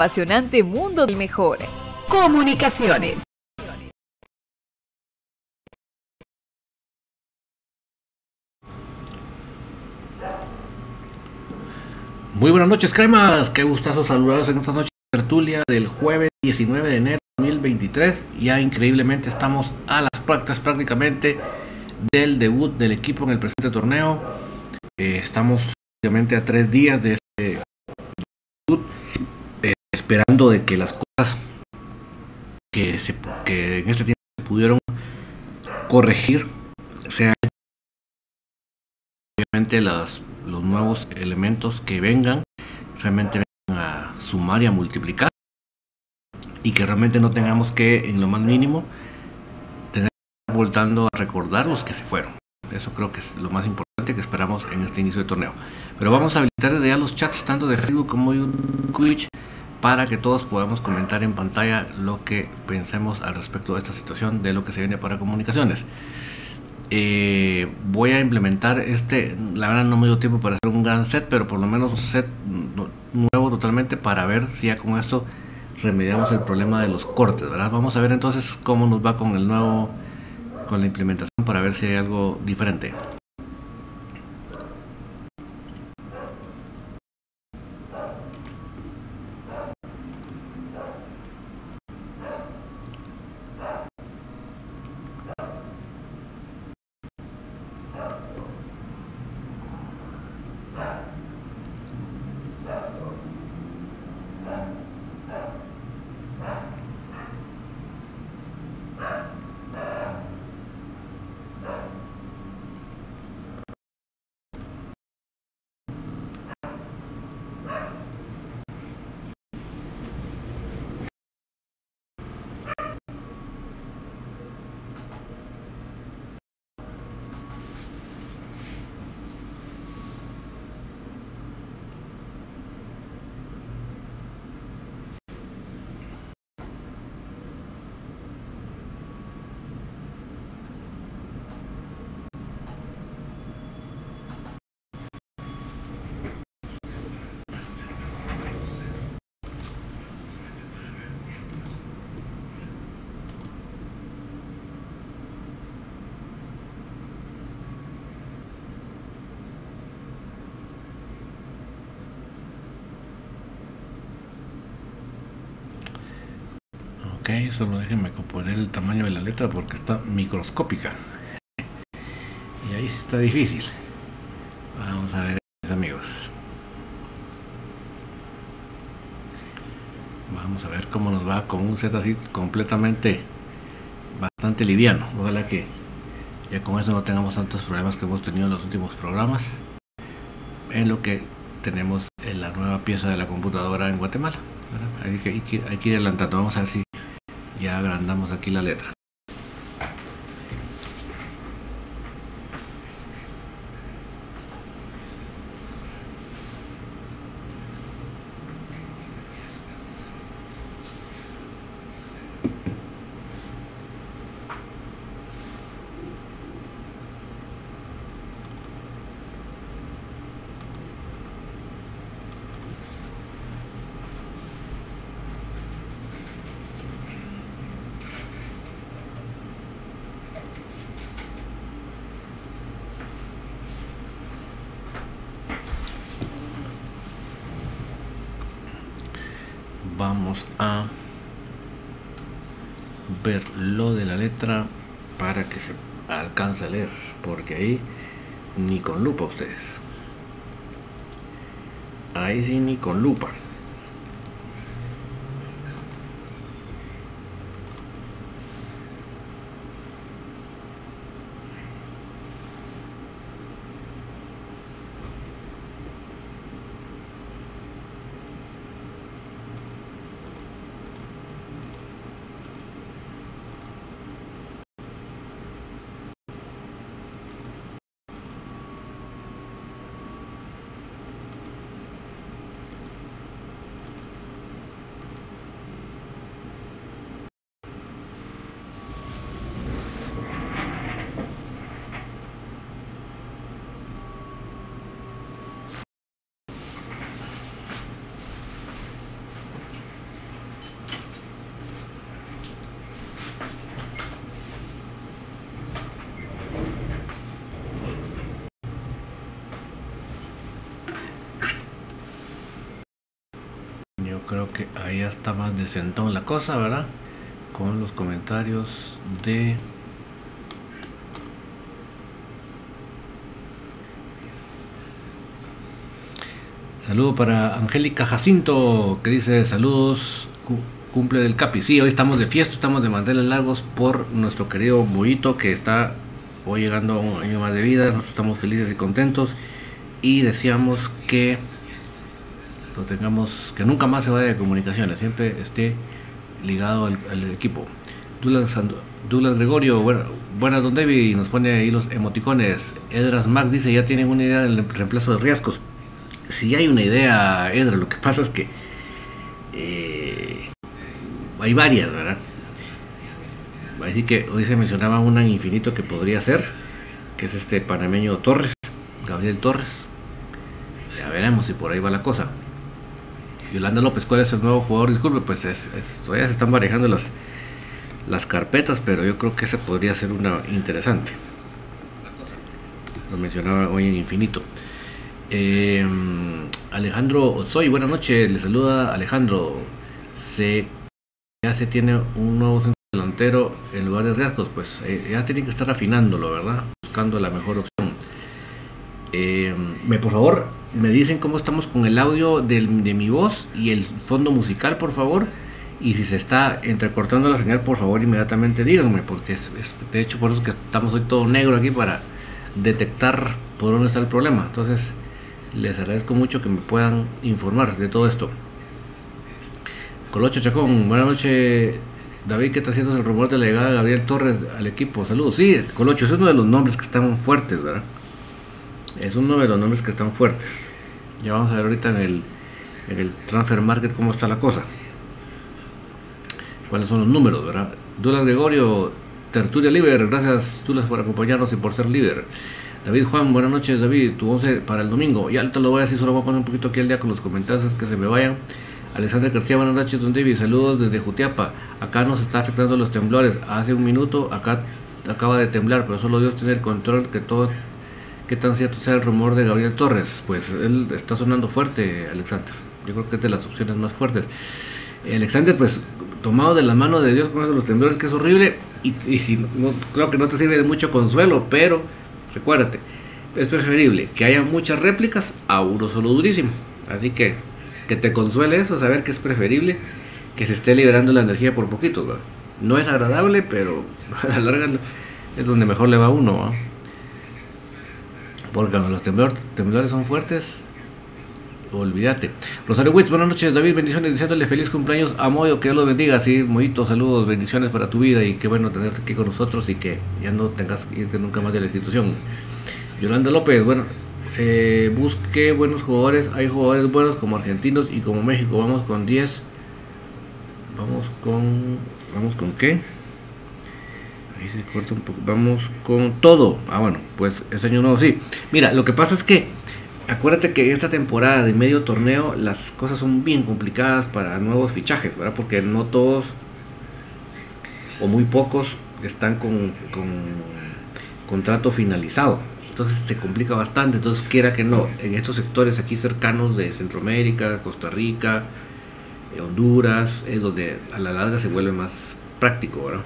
apasionante mundo del mejor. Comunicaciones. Muy buenas noches, cremas. Qué gustazo saludarlos en esta noche de tertulia del jueves 19 de enero de 2023. Ya increíblemente estamos a las prácticas prácticamente del debut del equipo en el presente torneo. Eh, estamos obviamente a tres días de este debut, esperando de que las cosas que, se, que en este tiempo se pudieron corregir sean obviamente las los nuevos elementos que vengan realmente vengan a sumar y a multiplicar y que realmente no tengamos que en lo más mínimo tener voltando a recordar los que se fueron. Eso creo que es lo más importante que esperamos en este inicio de torneo. Pero vamos a habilitar ya los chats tanto de Facebook como de Twitch para que todos podamos comentar en pantalla lo que pensemos al respecto de esta situación de lo que se viene para comunicaciones eh, voy a implementar este, la verdad no me dio tiempo para hacer un gran set, pero por lo menos un set nuevo totalmente para ver si ya con esto remediamos el problema de los cortes, ¿verdad? Vamos a ver entonces cómo nos va con el nuevo, con la implementación para ver si hay algo diferente. Solo déjenme componer el tamaño de la letra porque está microscópica. Y ahí está difícil. Vamos a ver, amigos. Vamos a ver cómo nos va con un set así completamente bastante liviano. Ojalá que ya con eso no tengamos tantos problemas que hemos tenido en los últimos programas. En lo que tenemos en la nueva pieza de la computadora en Guatemala. Hay que, hay que ir adelantando. Vamos a ver si ya agrandamos aquí la letra vamos a ver lo de la letra para que se alcance a leer porque ahí ni con lupa ustedes. Ahí sí ni con lupa ahí ya está más decentón la cosa, ¿verdad? Con los comentarios de Saludo para Angélica Jacinto, que dice saludos, cumple del Capi. Sí, hoy estamos de fiesta, estamos de manteles largos por nuestro querido Bollito, que está hoy llegando a un año más de vida. Nosotros estamos felices y contentos y deseamos que tengamos, que nunca más se vaya de comunicaciones, siempre esté ligado al, equipo. Douglas, Gregorio, bueno, buenas don David, nos pone ahí los emoticones. Edras Max dice, ya tienen una idea del reemplazo de riesgos si hay una idea, Edra, lo que pasa es que eh, hay varias, ¿verdad? Así que hoy se mencionaba una en infinito que podría ser, que es este panameño Torres, Gabriel Torres. Ya veremos si por ahí va la cosa. Yolanda López, ¿cuál es el nuevo jugador? Disculpe, pues todavía se están manejando las, las carpetas, pero yo creo que esa podría ser una interesante. Lo mencionaba hoy en infinito. Eh, Alejandro soy buenas noches, le saluda Alejandro. Se, ya se tiene un nuevo centro delantero en lugar de riesgos, pues eh, ya tiene que estar afinándolo, ¿verdad? Buscando la mejor opción. Eh, me, por favor, me dicen cómo estamos con el audio de mi voz y el fondo musical, por favor. Y si se está entrecortando la señal, por favor, inmediatamente díganme, porque es, de hecho por eso que estamos hoy todo negro aquí para detectar por dónde está el problema. Entonces, les agradezco mucho que me puedan informar de todo esto. Colocho Chacón, buenas noches. David, ¿qué está haciendo el rumor de la llegada de Gabriel Torres al equipo? Saludos. Sí, Colocho, es uno de los nombres que están fuertes, ¿verdad? Es uno de nombres que están fuertes. Ya vamos a ver ahorita en el, en el transfer market cómo está la cosa. ¿Cuáles son los números, verdad? Dulas Gregorio, Tertulia Liber, gracias Dulas por acompañarnos y por ser líder. David Juan, buenas noches David, tu 11 para el domingo. Ya te lo voy a decir, solo voy a poner un poquito aquí al día con los comentarios que se me vayan. Alexander García, buenas noches, don David, saludos desde Jutiapa. Acá nos está afectando los temblores. Hace un minuto acá acaba de temblar, pero solo Dios tiene el control que todo, que tan cierto sea el rumor de Gabriel Torres. Pues él está sonando fuerte, Alexander. Yo creo que es de las opciones más fuertes. Alexander, pues tomado de la mano de Dios con los temblores, que es horrible. Y, si no, creo que no te sirve de mucho consuelo, pero Recuérdate, es preferible que haya muchas réplicas a uno solo durísimo. Así que que te consuele eso, saber que es preferible que se esté liberando la energía por poquitos. No es agradable, pero a la larga es donde mejor le va a uno. Porque cuando los temblores, son fuertes, olvídate. Rosario Witz, buenas noches, David, bendiciones, deseándole feliz cumpleaños a Moyo, que Dios lo bendiga, sí, Moyito, saludos, bendiciones para tu vida y qué bueno tenerte aquí con nosotros y que ya no tengas que irte nunca más de la institución. Yolanda López, bueno, eh, busque buenos jugadores, hay jugadores buenos como argentinos y como México, vamos con 10, vamos con, vamos con qué? Ahí se corta un poco, vamos con todo, ah bueno, pues este año nuevo sí. Mira, lo que pasa es que acuérdate que esta temporada de medio torneo las cosas son bien complicadas para nuevos fichajes, ¿verdad? Porque no todos o muy pocos están con, contrato finalizado. Entonces se complica bastante. Entonces, quiera que no, en estos sectores aquí cercanos de Centroamérica, Costa Rica, eh, Honduras, es donde a la larga se vuelve más práctico, ¿verdad?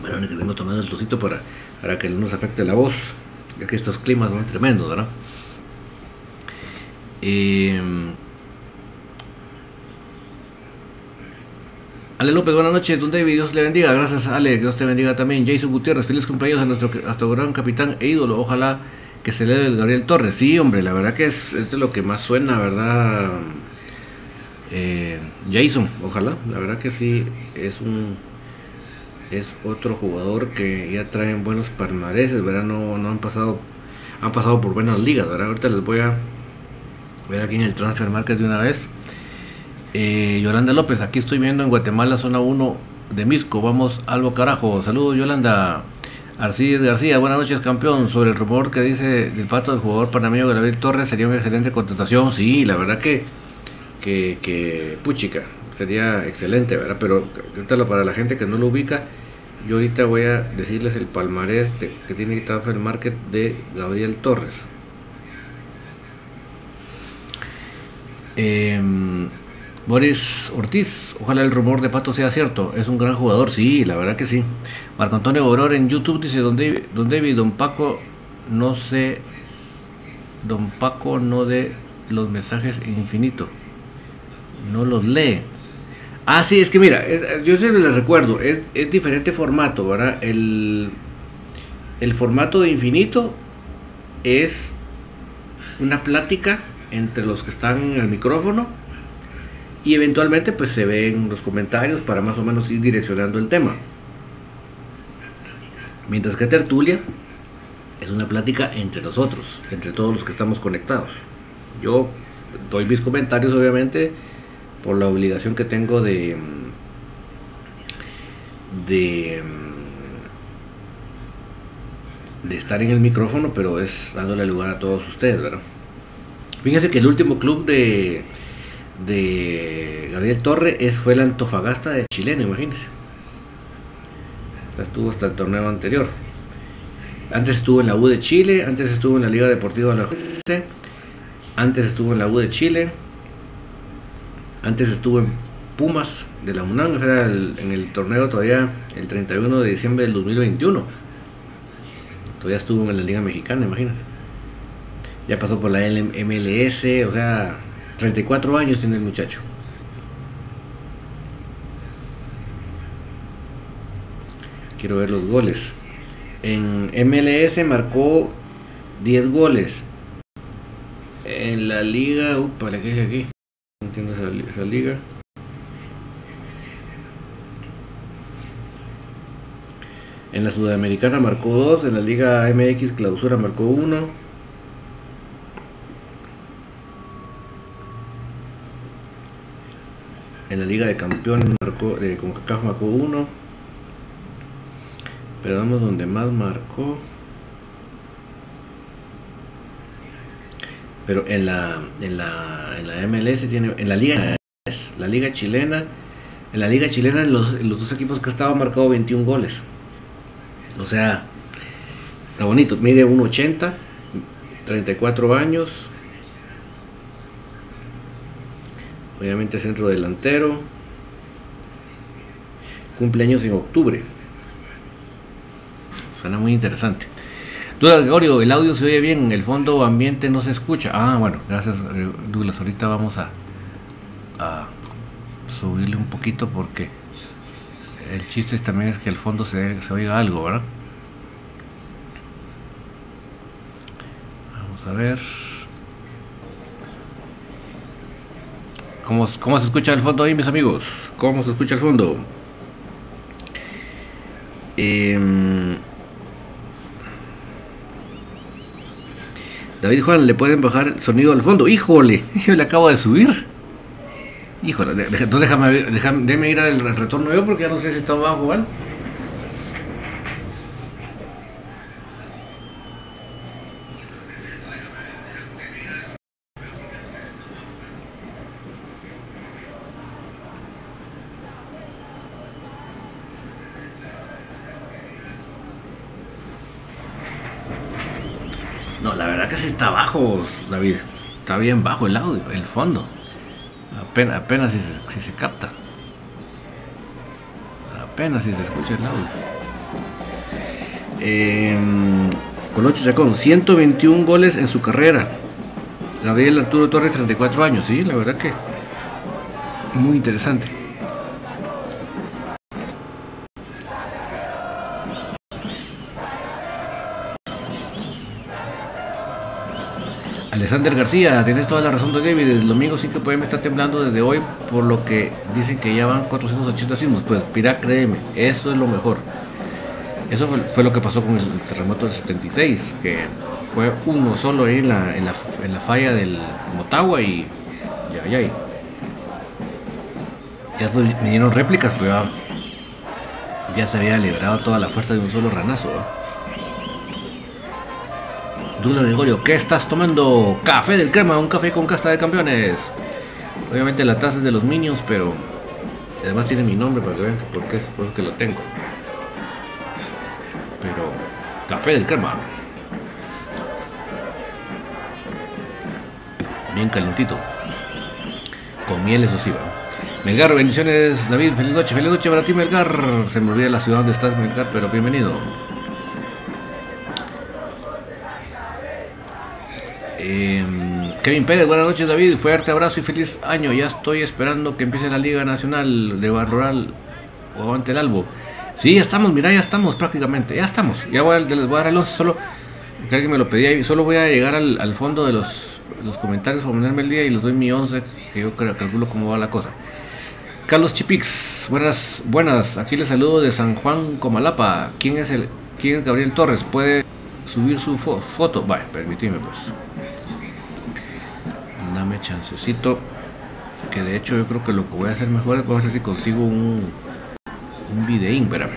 Bueno, necesitamos tomar el trocito para para que no nos afecte la voz, ya que estos climas son tremendos, ¿verdad? Eh, Ale López, buenas noches, don David, Dios le bendiga, gracias Ale, Dios te bendiga también. Jason Gutiérrez, feliz cumpleaños a nuestro, a gran capitán e ídolo, ojalá que se le el Gabriel Torres. Sí, hombre, la verdad que es, es lo que más suena, ¿verdad? Eh, Jason, ojalá, la verdad que sí, es un es otro jugador que ya traen buenos palmareses, ¿verdad? No, no han pasado han pasado por buenas ligas, ¿verdad? Ahorita les voy a ver aquí en el Transfer Market de una vez. Eh, Yolanda López, aquí estoy viendo en Guatemala, zona 1 de Misco. Vamos, algo carajo. Saludos, Yolanda. Arcíes García, buenas noches, campeón. Sobre el rumor que dice del pato del jugador panameño Gabriel Torres, sería una excelente contratación. Sí, la verdad que, que puchica, sería excelente, ¿verdad? Pero para la gente que no lo ubica, yo ahorita voy a decirles el palmarés que tiene Transfer Market de Gabriel Torres. Em, Boris Ortiz, ojalá el rumor de Pato sea cierto. Es un gran jugador, sí, la verdad que sí. Marco Antonio Boror en YouTube dice: Don David, don, don Paco, no sé. Don Paco no de los mensajes infinito. No los lee. Ah, sí, es que mira, yo siempre les recuerdo, es, es diferente formato, ¿verdad? El, el formato de infinito es una plática entre los que están en el micrófono y eventualmente pues se ven los comentarios para más o menos ir direccionando el tema. Mientras que tertulia es una plática entre nosotros, entre todos los que estamos conectados. Yo doy mis comentarios obviamente por la obligación que tengo de de estar en el micrófono, pero es dándole lugar a todos ustedes, ¿verdad? Fíjense que el último club de, de Gabriel Torre es, fue el Antofagasta de Chileno, imagínense. estuvo hasta el torneo anterior. Antes estuvo en la U de Chile, antes estuvo en la Liga Deportiva de la Justicia, antes estuvo en la U de Chile, antes estuvo en Pumas de la UNAM, en el torneo todavía el 31 de diciembre del 2021. Todavía estuvo en la Liga Mexicana, imagínate. Ya pasó por la MLS, o sea, 34 años tiene el muchacho. Quiero ver los goles. En MLS marcó 10 goles. En la liga, upa, la que es aquí. Entiendo esa, esa liga. En la Sudamericana marcó 2, en la Liga MX Clausura marcó 1. En la Liga de Campeones marcó, de CONCACAF marcó uno. Pero vamos donde más marcó. Pero en la, en la, en la MLS tiene, en la Liga, la Liga Chilena, en la Liga Chilena los, los dos equipos que estaban marcado 21 goles. O sea, está bonito, mide 1.80, 34 años, obviamente centro delantero, cumpleaños en octubre. Suena muy interesante. Duda Gregorio, el audio se oye bien, el fondo ambiente no se escucha. Ah, bueno, gracias eh, Douglas. Ahorita vamos a, subirle un poquito porque el chiste también es que el fondo se, se oiga algo, ¿verdad? Vamos a ver. ¿Cómo, se escucha el fondo ahí, mis amigos? ¿Cómo se escucha el fondo? Em, David Juan, ¿le pueden bajar el sonido al fondo? ¡Híjole! Yo le acabo de subir. Híjole, entonces déjame, déjame, ir al retorno yo porque ya no sé si está bajo está David. Está bien bajo el audio, el fondo. Apenas, apenas si, se, si se capta. Apenas si se escucha el audio. Eh, Colocho Chacón, 121 goles en su carrera. Gabriel Arturo Torres, 34 años. Sí, la verdad que muy interesante. Alexander García, tienes toda la razón, David. El domingo sí que pueden estar temblando desde hoy, por lo que dicen que ya van 480 sismos. Pues, mira, créeme, eso es lo mejor. Eso fue, lo que pasó con el terremoto del 76, que fue uno solo ahí en la, en la, falla del Motagua y ya, ya. Ya me dieron réplicas, pues ya, se había liberado toda la fuerza de un solo ranazo. Duda de Gregorio, ¿qué estás tomando? Café del crema, un café con casta de campeones. Obviamente la taza es de los Minions, pero además tiene mi nombre para que vean por qué es por que lo tengo. Pero café del crema. Bien calentito. con miel, eso sí. Melgar, bendiciones, David, feliz noche, feliz noche para ti, Melgar. Se me olvida la ciudad donde estás, Melgar, pero bienvenido. Eh, Kevin Pérez, buenas noches, David. Fuerte abrazo y feliz año. Ya estoy esperando que empiece la Liga Nacional de Bar Rural o ante el Albo. Sí, ya estamos, mira, ya estamos prácticamente, ya estamos. Ya voy a, les voy a dar el 11, solo que me lo pedía y solo voy a llegar al, al fondo de los, los comentarios para ponerme el día y les doy mi 11, que yo calculo cómo va la cosa. Carlos Chipix, buenas, buenas. Aquí les saludo de San Juan Comalapa. ¿Quién es el, quién es Gabriel Torres? ¿Puede subir su fo- foto? Vale, permitime pues. Dame chancecito. Que de hecho yo creo que lo que voy a hacer mejor es voy a ver si consigo un, un videín, espérame.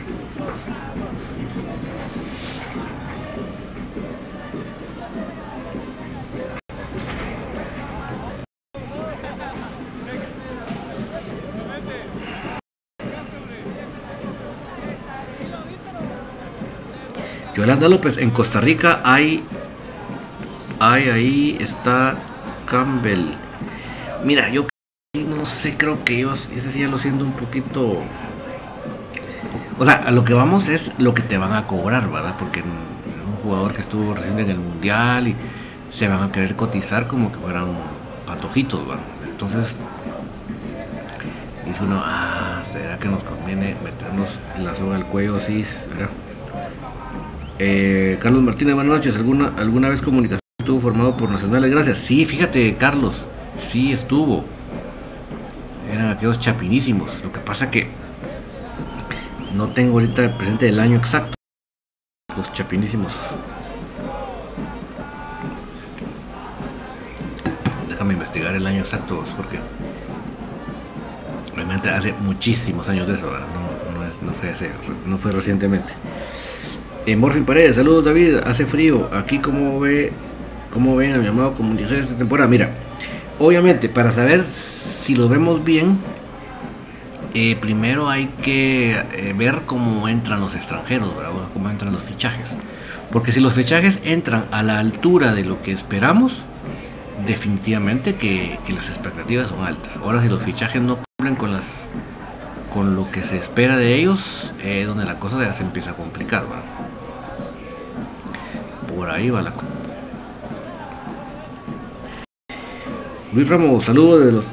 Yolanda López, en Costa Rica hay, hay ahí está Campbell. Mira, yo no sé, creo que ellos, ese sí ya lo siento un poquito. O sea, a lo que vamos es lo que te van a cobrar, ¿verdad? Porque un jugador que estuvo recién en el mundial y se van a querer cotizar como que fueran patojitos, ¿verdad? Entonces, dice uno, ah, ¿será que nos conviene meternos la soga al cuello así? ¿verdad? Eh, Carlos Martínez, buenas noches. ¿Alguna, ¿Alguna vez comunicación estuvo formado por Nacionales? Gracias. Sí, fíjate, Carlos, sí estuvo. Eran aquellos chapinísimos. Lo que pasa que no tengo ahorita presente el año exacto. Los chapinísimos. Déjame investigar el año exacto, porque realmente hace muchísimos años de eso, no, no, es- no fue hace- no fue recientemente. Eh, Morfin Paredes, saludos David, hace frío. Aquí como ve, cómo ven a mi amado comunicación esta temporada. Mira, obviamente para saber si lo vemos bien, eh, primero hay que eh, ver cómo entran los extranjeros, ¿verdad? Cómo entran los fichajes. Porque si los fichajes entran a la altura de lo que esperamos, definitivamente que, las expectativas son altas. Ahora si los fichajes no cumplen con las con lo que se espera de ellos, es donde la cosa ya se empieza a complicar, ¿verdad? Por ahí va la cosa. Luis Ramos, saludos de los,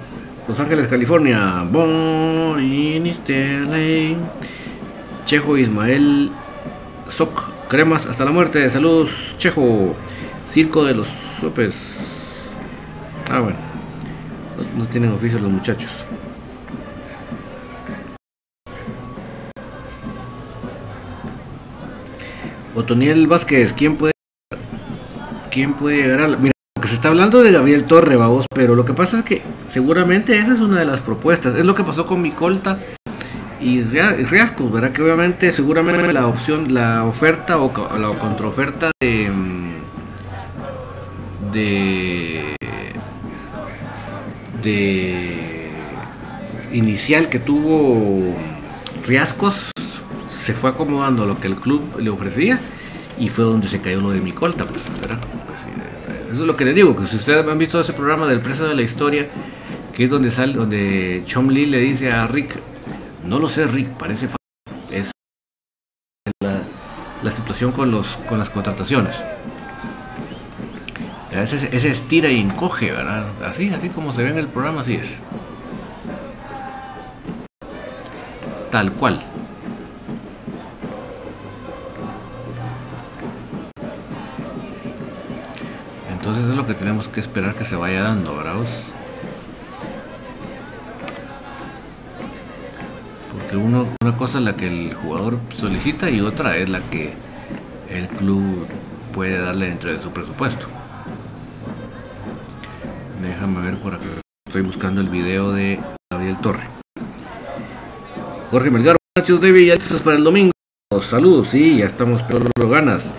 Los Ángeles, California. Born LA. Chejo Ismael Soc, cremas hasta la muerte. Saludos, Chejo. Circo de los Sopes. Ah, bueno. No, no tienen oficio los muchachos. Otoniel Vázquez, ¿quién puede, quién puede llegar a la... Mira, porque se está hablando de Gabriel Torre, vamos, pero lo que pasa es que seguramente esa es una de las propuestas. Es lo que pasó con Micolta y Ria- Riascos, ¿verdad? Que obviamente, seguramente la opción, la oferta o la contraoferta de. mm, de. de. inicial que tuvo Riascos se fue acomodando a lo que el club le ofrecía y fue donde se cayó lo de Micolta, pues, ¿verdad? Eso es lo que les digo, que si ustedes han visto ese programa del precio de la historia, que es donde sale, donde Chom Lee le dice a Rick, no lo sé Rick, parece es la, la situación con los con las contrataciones. Ese, ese estira y encoge, ¿verdad? Así, así como se ve en el programa, así es. Tal cual. Entonces es lo que tenemos que esperar que se vaya dando, ¿verdad? Porque uno, una cosa es la que el jugador solicita y otra es la que el club puede darle dentro de su presupuesto. Déjame ver por acá. Estoy buscando el video de Gabriel Torre. Jorge Melgar, buenas noches, David, ya listos para el domingo. Saludos, sí, ya estamos, pero lo ganas.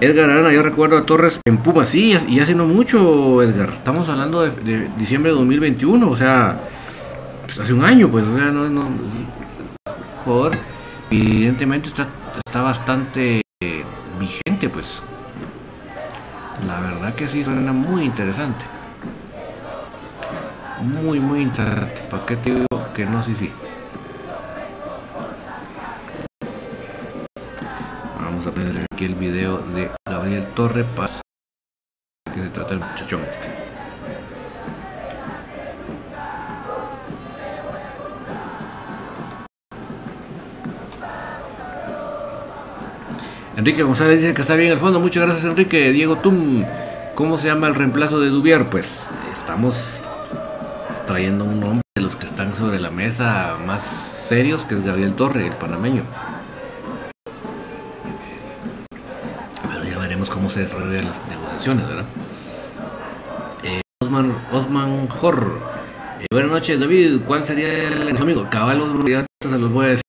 Edgar Arana, yo recuerdo a Torres en Puma, sí, y hace no mucho, Edgar. Estamos hablando de, de diciembre de 2021, o sea, pues, hace un año, pues, o sea, no, no, jugador evidentemente está, está bastante eh, vigente, pues. La verdad que sí, suena muy interesante. muy, muy interesante. ¿Para qué te digo que no? Sí, sí. Vamos a poner aquí el video de Gabriel Torre Paz. Que se trata el muchachón este. Enrique González dice que está bien el fondo. Muchas gracias, Enrique. Diego Tum, ¿cómo se llama el reemplazo de Dubier? Pues estamos trayendo un nombre de los que están sobre la mesa más serios, que es Gabriel Torre, el panameño. Veremos cómo se desarrollan las negociaciones, ¿verdad? Eh, Osman, Osman Jor. Eh, buenas noches, David. ¿Cuál sería el amigo? Caballos, ya se los voy a decir.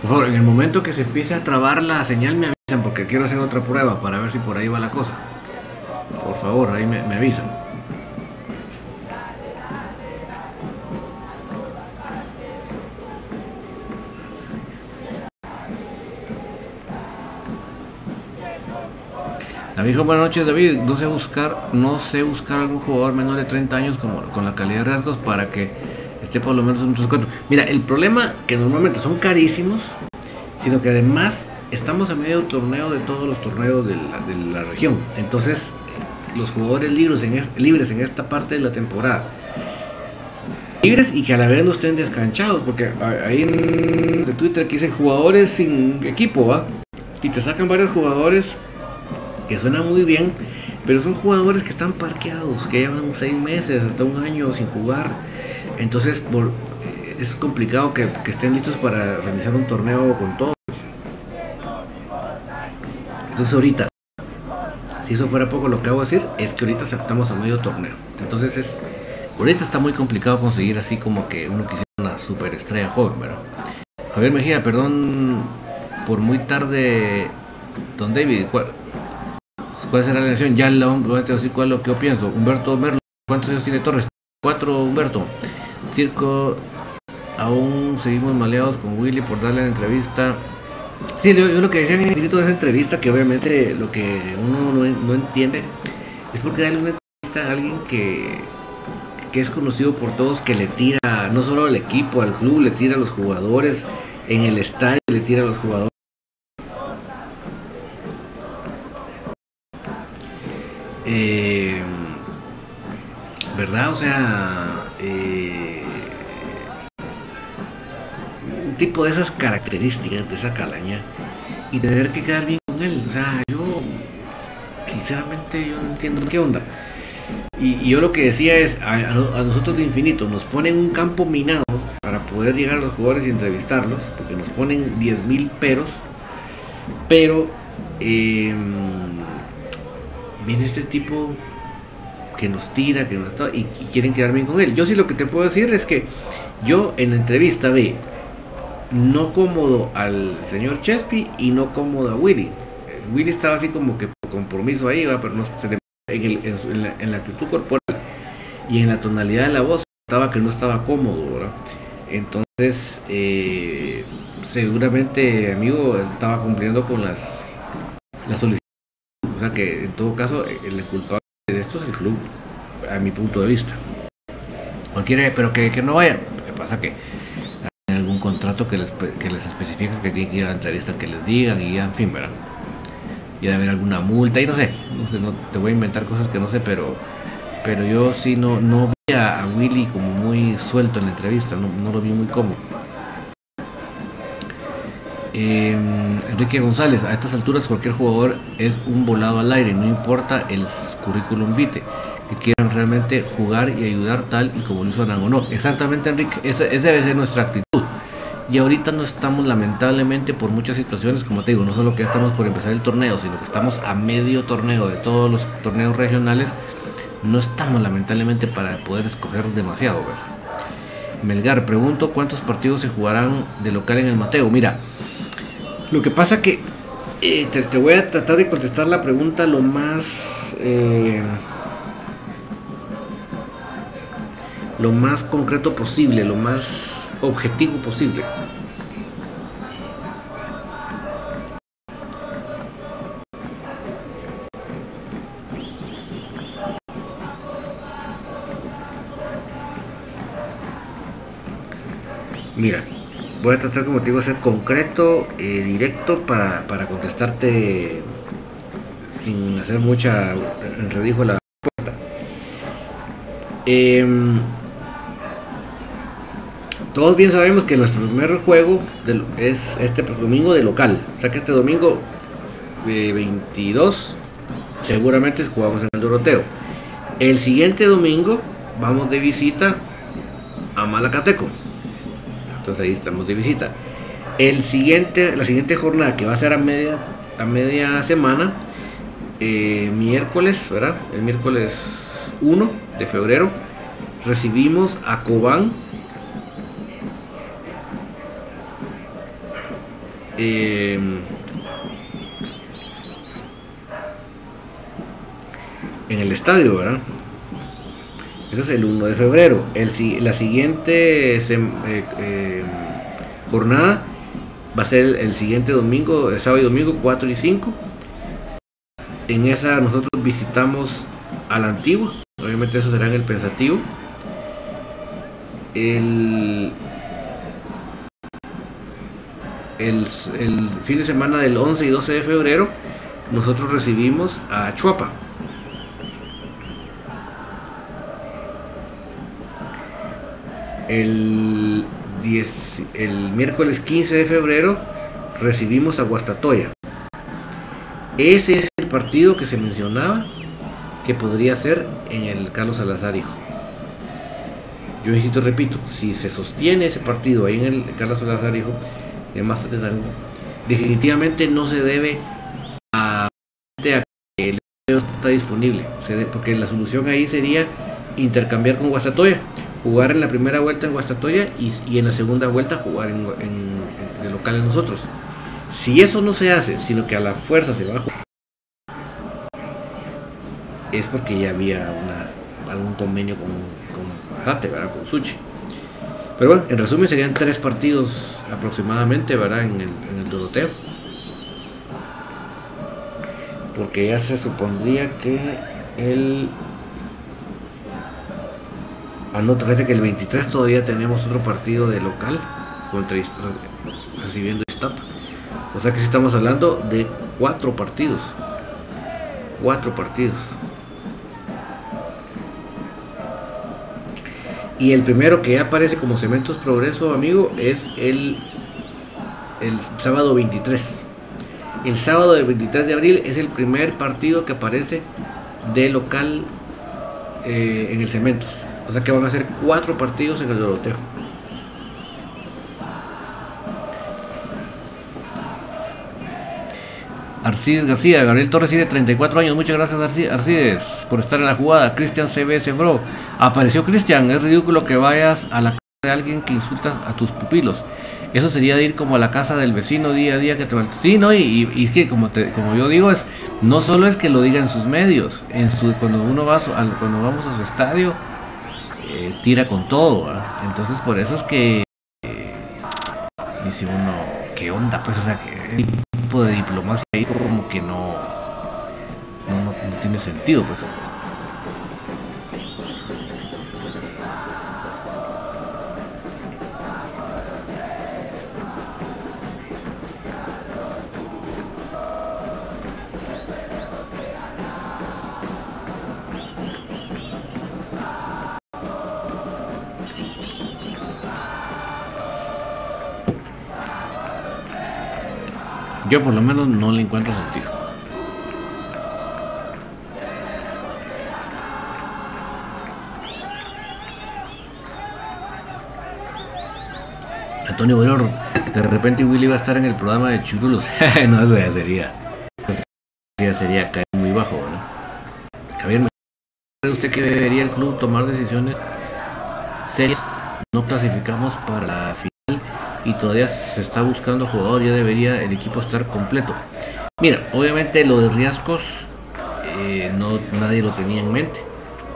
Por favor, en el momento que se empiece a trabar la señal me porque quiero hacer otra prueba para ver si por ahí va la cosa. Por favor, ahí me, me avisan. David buenas noches David, no sé buscar, no sé buscar algún jugador menor de 30 años como, con la calidad de rasgos para que esté por lo menos en 4. Mira, el problema que normalmente son carísimos, sino que además estamos a medio torneo de todos los torneos de la, de la región. Entonces, los jugadores libres en, libres en esta parte de la temporada. Libres y que a la vez no estén descanchados, porque ahí en Twitter que dicen jugadores sin equipo, ¿va? Y te sacan varios jugadores que suenan muy bien, pero son jugadores que están parqueados, que llevan seis meses, hasta un año sin jugar. Entonces por, es complicado que, estén listos para realizar un torneo con todos. Entonces ahorita, si eso fuera poco, lo que de decir es que ahorita estamos a medio torneo. Entonces es, ahorita está muy complicado conseguir así como que uno quisiera una super estrella joven, ¿verdad? Javier Mejía, perdón por muy tarde, Don David, ¿cuál, cuál será la elección? Ya la voy a decir cuál es lo que yo pienso. Humberto Merlo, ¿cuántos años tiene Torres? Cuatro, Humberto. Circo, aún seguimos maleados con Willy por darle la entrevista. Sí, yo, lo que decía en el de esa entrevista, que obviamente lo que uno no, no entiende, es porque darle una entrevista a alguien que, que es conocido por todos, que le tira no solo al equipo, al club, le tira a los jugadores, en el estadio le tira a los jugadores. Eh, ¿Verdad? O sea, eh, tipo de esas características, de esa calaña, y tener que quedar bien con él. O sea, yo, sinceramente, yo no entiendo qué onda. Y, yo lo que decía es, a, nosotros de infinito nos ponen un campo minado para poder llegar a los jugadores y entrevistarlos, porque nos ponen 10.000 peros, pero eh, viene este tipo que nos tira, que nos está, y, y, quieren quedar bien con él. Yo sí lo que te puedo decir es que yo en la entrevista vi no cómodo al señor Chespi y no cómodo a Willy. Willy estaba así como que por compromiso ahí, ¿va? pero no se le, en, el, la, actitud corporal y en la tonalidad de la voz estaba que no estaba cómodo, ¿verdad? Entonces, eh, seguramente, amigo, estaba cumpliendo con las, las solicitudes. O sea que en todo caso, el culpable de esto es el club, a mi punto de vista. No pero que, que no vayan. Lo pasa que contrato que les, que les especifica que tienen que ir a la entrevista que les digan y en fin, ¿verdad? Y de haber alguna multa y no sé, no sé, no, te voy a inventar cosas que no sé, pero pero yo sí no, no vi a, Willy como muy suelto en la entrevista, no, no lo vi muy cómodo. Eh, Enrique González, a estas alturas cualquier jugador es un volado al aire, no importa el currículum vitae, que quieran realmente jugar y ayudar tal y como lo hizo Arán o no. Exactamente Enrique, esa, esa debe ser nuestra actitud. Y ahorita no estamos lamentablemente por muchas situaciones, como te digo, no solo que ya estamos por empezar el torneo, sino que estamos a medio torneo de todos los torneos regionales, no estamos lamentablemente para poder escoger demasiado. ¿verdad? Melgar, pregunto cuántos partidos se jugarán de local en el Mateo. Mira, lo que pasa que eh, te, te, voy a tratar de contestar la pregunta lo más... Eh, lo más concreto posible, lo más objetivo posible. Mira, voy a tratar, como te digo, ser concreto, eh, directo para, para, contestarte sin hacer mucha enredijo la respuesta. Em, todos bien sabemos que nuestro primer juego es este domingo de local. O sea que este domingo 22 seguramente jugamos en el Doroteo. El siguiente domingo vamos de visita a Malacateco. Entonces ahí estamos de visita. El siguiente, la siguiente jornada que va a ser a media, a media semana, eh, miércoles, ¿verdad? El miércoles 1 de febrero, recibimos a Cobán. Em, en el estadio, ¿verdad? Eso es el 1 de febrero. El, la siguiente eh, eh, jornada va a ser el, siguiente domingo, el sábado y domingo 4 y 5. En esa nosotros visitamos a la antigua. Obviamente eso será en el pensativo. El, el, fin de semana del 11 y 12 de febrero nosotros recibimos a Chuapa. El, 10, el miércoles 15 de febrero recibimos a Guastatoya. Ese es el partido que se mencionaba que podría ser en el Carlos Salazar Hijo. Yo insisto, repito, si se sostiene ese partido ahí en el Carlos Salazar Hijo, de definitivamente no se debe a, que el está disponible, porque la solución ahí sería intercambiar con Guastatoya jugar en la primera vuelta en Guastatoya y, en la segunda vuelta jugar en, en, el local de nosotros. Si eso no se hace, sino que a la fuerza se va a jugar, es porque ya había algún convenio con, con ¿verdad? con Suchi. Pero bueno, en resumen serían tres partidos aproximadamente ¿verdad? En, el, en el Doroteo. Porque ya se supondría que el Anota, fíjate que el 23 todavía tenemos otro partido de local contra recibiendo Stop. O sea que si estamos hablando de cuatro partidos. Cuatro partidos. Y el primero que ya aparece como Cementos Progreso, amigo, es el, el sábado 23. El sábado del 23 de abril es el primer partido que aparece de local eh, en el Cementos. O sea que van a ser cuatro partidos en el Doroteo. Arcides García, Gabriel Torres tiene 34 años, muchas gracias Arcides por estar en la jugada. Cristian CBS Bro, apareció Cristian, es ridículo que vayas a la casa de alguien que insulta a tus pupilos. Eso sería ir como a la casa del vecino día a día que te Sí, no, y, y, es que como, como yo digo, es no solo es que lo diga en sus medios, en su, cuando uno va cuando vamos a su estadio, eh, tira con todo. Entonces por eso es que eh, dice uno, ¿qué onda? Pues o sea, que tipo de diplomacia ahí como que no, no, no tiene sentido. pues Yo por lo menos no le encuentro sentido. Antonio Bolor, de repente Willy va a estar en el programa de Churulos. no, eso ya sería. Ya sería caer muy bajo, ¿no? Javier, ¿cree usted que debería el club tomar decisiones serias? No clasificamos para la final y todavía se está buscando jugador, ya debería el equipo estar completo. Mira, obviamente lo de Riascos eh, no, nadie lo tenía en mente.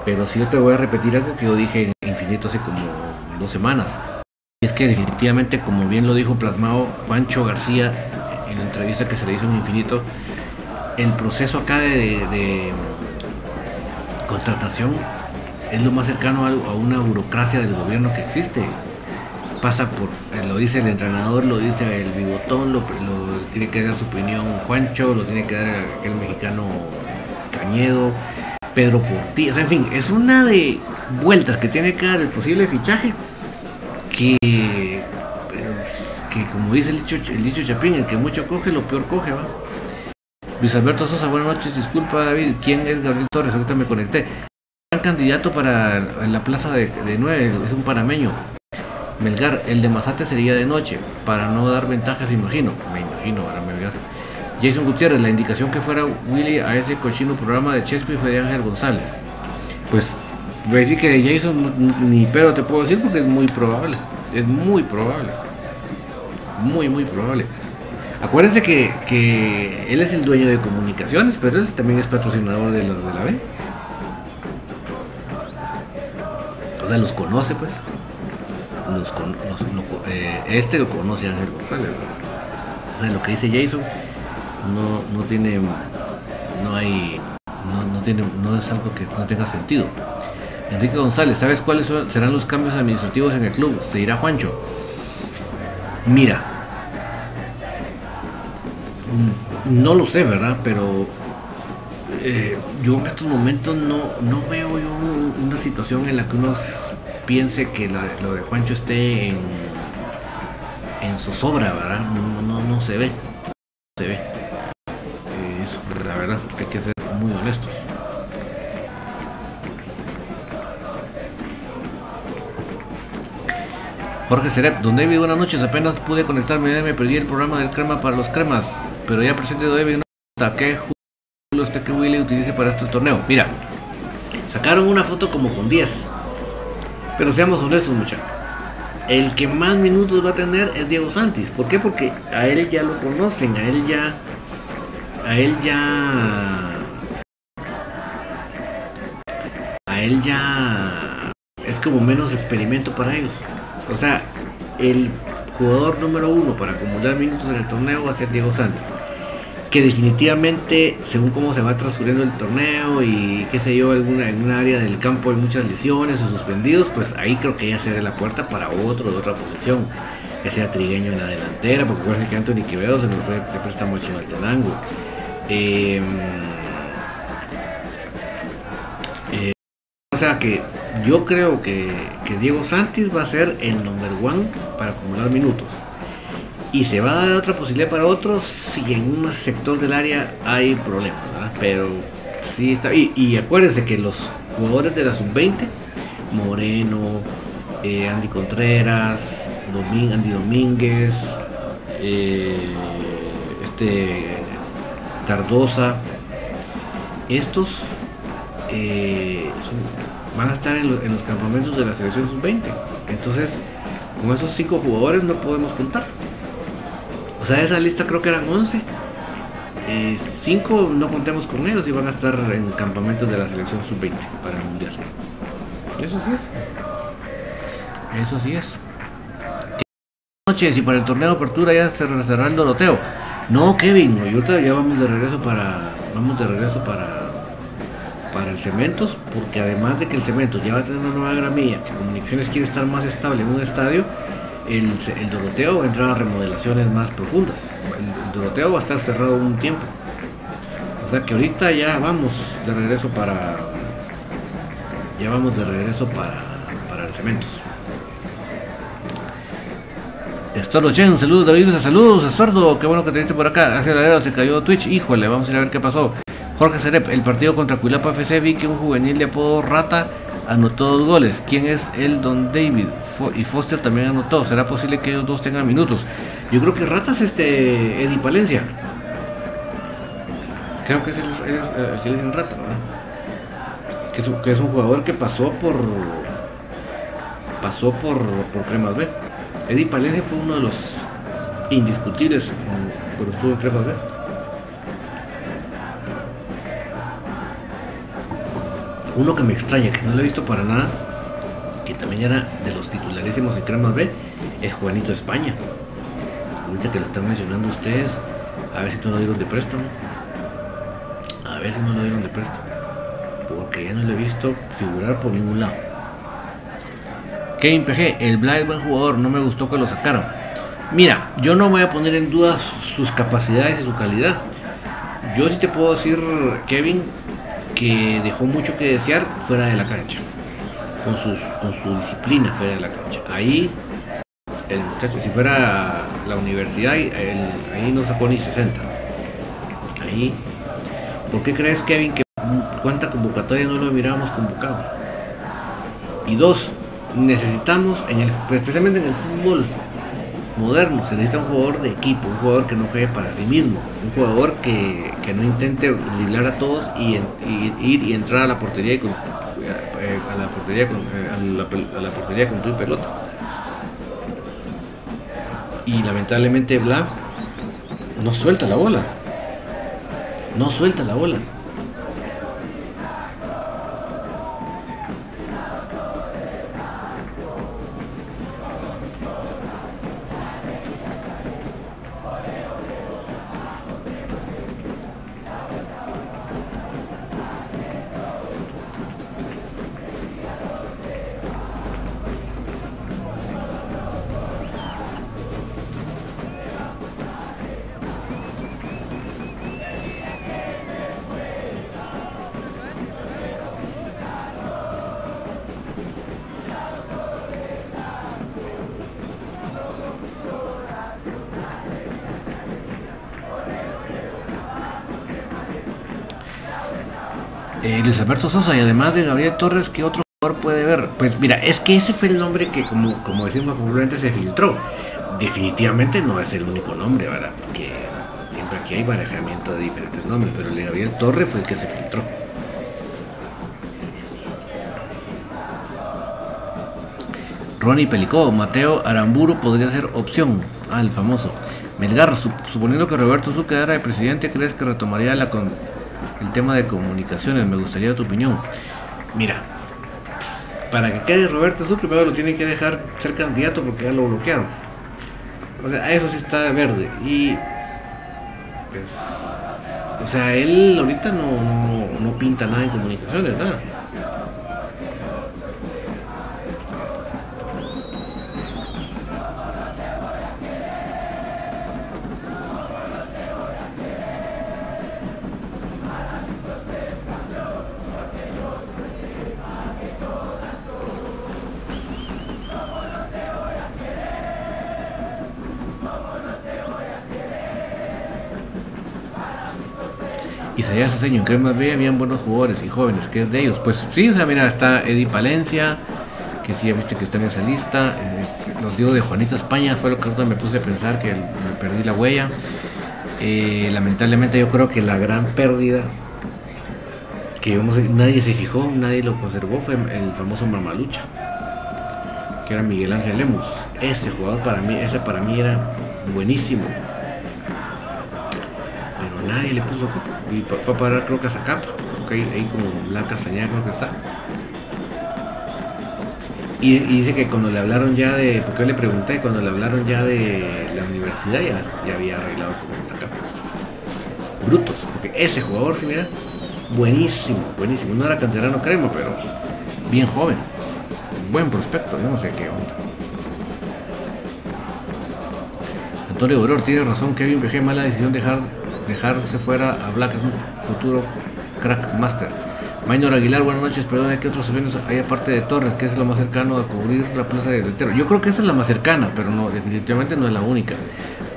Pero sí yo te voy a repetir algo que yo dije en Infinito hace como dos semanas. Y es que definitivamente, como bien lo dijo plasmado Juancho García en la entrevista que se le hizo en Infinito, el proceso acá de, de contratación es lo más cercano a, a una burocracia del gobierno que existe pasa por, eh, lo dice el entrenador, lo dice el bigotón, lo, tiene que dar su opinión Juancho, lo tiene que dar aquel mexicano Cañedo, Pedro Portillo, en fin, es una de vueltas que tiene que dar el posible fichaje que, que como dice el dicho, el dicho Chapín, el que mucho coge, lo peor coge, va. Luis Alberto Sosa, buenas noches, disculpa David, ¿quién es Gabriel Torres? Ahorita me conecté. Un candidato para la plaza de, de 9, es un panameño, Melgar, el de Mazate sería de noche, para no dar ventajas, imagino. Me imagino, para Melgar. Jason Gutiérrez, la indicación que fuera Willy a ese cochino programa de Chespi fue de Ángel González. Pues voy a decir que Jason ni pero te puedo decir porque es muy probable. Es muy probable. Muy, muy probable. Acuérdense que, que él es el dueño de comunicaciones, pero él también es patrocinador de los de la B. O sea, los conoce pues eh, este lo conoce Ángel González. Lo que dice Jason no, no tiene, no hay, no, no, tiene, no es algo que no tenga sentido. Enrique González, ¿sabes cuáles serán los cambios administrativos en el club? Se dirá Juancho. Mira, no lo sé, ¿verdad? Pero eh, yo en estos momentos no, no veo yo una situación en la que uno piense que lo de Juancho esté en, en zozobra, ¿verdad? No, no, no se ve. No se ve. Eh, eso, la verdad, hay que ser muy honestos. Jorge Seret, don David, buenas noches. Apenas pude conectarme, me perdí el programa del crema para los cremas. Pero ya presente don David, ¿qué juego este que Willy utilice para este torneo? Mira, sacaron una foto como con 10 pero seamos honestos, muchachos. El que más minutos va a tener es Diego Santis. ¿Por qué? Porque a él ya lo conocen, a él ya. A él ya. A él ya. Es como menos experimento para ellos. O sea, el jugador número uno para acumular minutos en el torneo va a ser Diego Santis que definitivamente, según cómo se va transcurriendo el torneo y qué sé yo, alguna, en una área del campo hay muchas lesiones o suspendidos, pues ahí creo que ya se abre la puerta para otro de otra posición, que sea Trigueño en la delantera, porque parece que Anthony Quevedo se nos fue de préstamo a Chimaltenango. Eh, eh, o sea que yo creo que, que Diego Santis va a ser el number one para acumular minutos y se va a dar otra posibilidad para otros si en un sector del área hay problemas, ¿verdad? Pero sí está. Y, y acuérdense que los jugadores de la sub-20, Moreno, eh, Andy Contreras, Andy Domínguez, eh, este Cardosa, estos eh, van a estar en, en los campamentos de la selección sub-20. Entonces, con esos cinco jugadores no podemos contar. O sea, esa lista creo que eran 11. 5 eh, no contemos con ellos y van a estar en campamentos de la selección sub-20 para el mundial. Eso sí es. Eso sí es. Noches y para el torneo de apertura ya se cerrará el Doroteo. No, Kevin, ahorita ya vamos de regreso para. Vamos de regreso para. Para el Cementos, porque además de que el Cementos ya va a tener una nueva gramilla, que Comunicaciones quiere estar más estable en un estadio, el, Doroteo va a entrar a remodelaciones más profundas. El, Doroteo va a estar cerrado un tiempo. O sea que ahorita ya vamos de regreso para. Ya vamos de regreso para, para el Cementos. Estordo Chen, saludos David, saludos Estordo, qué bueno que te viste por acá. Hace la se cayó Twitch, híjole, vamos a ir a ver qué pasó. Jorge Cerep, el partido contra Cuilapa FC vi que un juvenil de apodo Rata anotó dos goles. ¿Quién es el Don David? y Foster también anotó. ¿Será posible que ellos dos tengan minutos? Yo creo que Ratas este Eddie Palencia. Creo que es el, el Rata, que es, que es, un jugador que pasó por pasó por, por Cremas B. Eddie Palencia fue uno de los indiscutibles pero estuvo en Cremas B. Uno que me extraña, que no lo he visto para nada, que también era de los titularísimos de Cremas B, es Juanito España. Ahorita que lo están mencionando ustedes, a ver si no lo dieron de préstamo. A ver si no lo dieron de préstamo. Porque ya no lo he visto figurar por ningún lado. Kevin PG, el Bla es buen jugador, no me gustó que lo sacaron. Mira, yo no voy a poner en duda sus capacidades y su calidad. Yo sí te puedo decir, Kevin, que dejó mucho que desear fuera de la cancha. Con, sus, con su disciplina fuera de la cancha. Ahí, el muchacho, si fuera la universidad, ahí no sacó ni 60. Ahí, ¿por qué crees, Kevin, que cuánta convocatoria no lo hubiéramos convocado? Y dos, necesitamos, en el, especialmente en el fútbol moderno, se necesita un jugador de equipo, un jugador que no juegue para sí mismo, un jugador que, no intente driblar a todos y, ir y entrar a la portería y con, eh, a la portería con, eh, a la, portería con tu pelota. Y lamentablemente Black no suelta la bola. No suelta la bola. Y además de Gabriel Torres, ¿qué otro jugador puede ver? Pues mira, es que ese fue el nombre que, como, como decimos probablemente se filtró. Definitivamente no es el único nombre, ¿verdad? Porque siempre aquí hay barajamiento de diferentes nombres, pero el de Gabriel Torres fue el que se filtró. Ronnie Pelicó, Mateo Aramburu podría ser opción. Ah, el famoso. Melgar, suponiendo que Roberto Su quedara de presidente, ¿crees que retomaría la con el tema de comunicaciones, me gustaría tu opinión. Mira, para que quede Roberto Su, primero lo tiene que dejar ser candidato porque ya lo bloquearon. O sea, eso sí está verde. Y pues, o sea, él ahorita no, no, no pinta nada en comunicaciones, nada. Señor en más B habían buenos jugadores y jóvenes, que es de ellos. Pues sí, o sea, mira, está Eddie Palencia, que sí, ya viste que está en esa lista. Eh, los digo de Juanito España, fue lo que me puse a pensar, que me perdí la huella. Eh, lamentablemente yo creo que la gran pérdida que nadie se fijó, nadie lo conservó, fue el famoso Mamalucha, que era Miguel Ángel Lemus. Ese jugador para mí, ese para mí era buenísimo nadie le puso y fue a parar creo que a Zacapa, ahí como Blanca Sañada creo que está. Y, dice que cuando le hablaron ya de, porque yo le pregunté, cuando le hablaron ya de la universidad ya, ya había arreglado como Zacapa. Brutos, porque ese jugador, si mira, buenísimo, buenísimo. No era canterano crema, pero bien joven. Buen prospecto, no sé qué onda. Antonio Auror tiene razón, Kevin PG, mala decisión dejar dejarse fuera a Black es un futuro crack master. Maynor Aguilar, buenas noches, perdón, ¿qué otros eventos hay aparte de Torres, que es lo más cercano a cubrir la plaza de delantero? Yo creo que esa es la más cercana, pero no, definitivamente no es la única.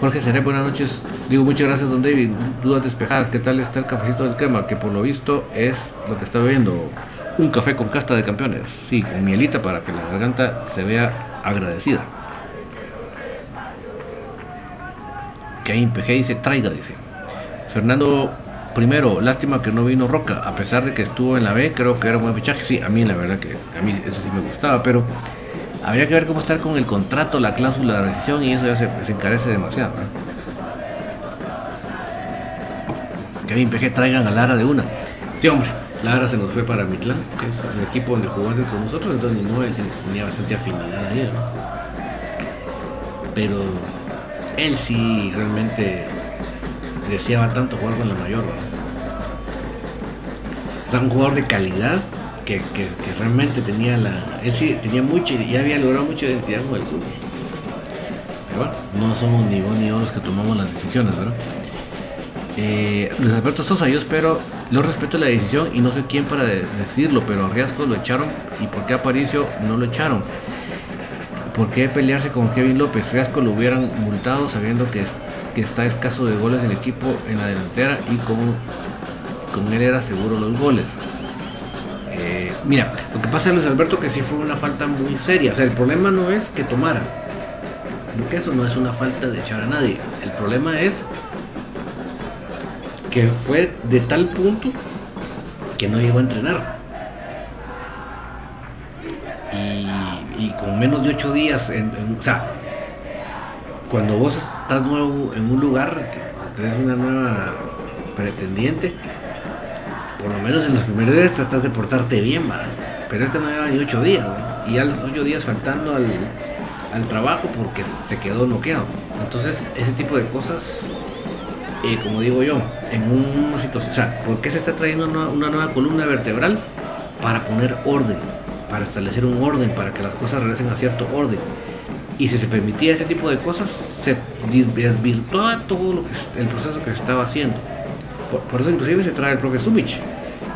Jorge Seré, buenas noches. Digo, muchas gracias, don David. Dudas despejadas, ¿qué tal está el cafecito del crema? Que por lo visto es lo que está bebiendo. Un café con casta de campeones. Sí, con mielita para que la garganta se vea agradecida. Que ahí PG dice, traiga, dice. Fernando primero, lástima que no vino Roca, a pesar de que estuvo en la B, creo que era un buen fichaje. Sí, a mí la verdad que a mí eso sí me gustaba, pero habría que ver cómo estar con el contrato, la cláusula de rescisión y eso ya se, encarece demasiado. Que Kevin PG traigan a Lara de una. Sí, hombre, Lara se nos fue para Mitlán, que es el equipo donde jugó antes con nosotros, entonces modo, él tenía bastante afinidad ahí, ¿no? Pero él sí realmente deseaba tanto jugar con la mayor. O un jugador de calidad que, que, realmente tenía la. Él sí tenía mucho, ya había logrado mucha identidad con el fútbol. Pero bueno, no somos ni vos ni yo los que tomamos las decisiones, ¿verdad? Eh, Luis Alberto Sosa, yo espero, yo respeto la decisión y no soy quien para de- decirlo, pero a Riasco lo echaron y por qué a Aparicio no lo echaron. ¿Por qué pelearse con Kevin López? Riasco lo hubieran multado sabiendo que, es- que está escaso de goles del equipo en la delantera y con, con él era seguro los goles. Eh, mira, lo que pasa Luis Alberto que sí fue una falta muy seria. O sea, el problema no es que tomara. Porque eso no es una falta de echar a nadie. El problema es que fue de tal punto que no llegó a entrenar. Y, con menos de ocho días, en- o sea, cuando vos estás nuevo en un lugar, te- tenés una nueva pretendiente, por lo menos en los primeros días tratas de portarte bien, ¿va? pero este no lleva ni ocho días, ¿va? y ya los ocho días faltando al, al trabajo porque se quedó noqueado. Entonces, ese tipo de cosas eh, como digo yo, en una situación, o sea, ¿por qué se está trayendo una, una nueva columna vertebral? Para poner orden, para establecer un orden, para que las cosas regresen a cierto orden. Y si se permitía ese tipo de cosas, se desvirtuaba todo lo que, el proceso que se estaba haciendo. Por, eso inclusive se trae el profe Sumich,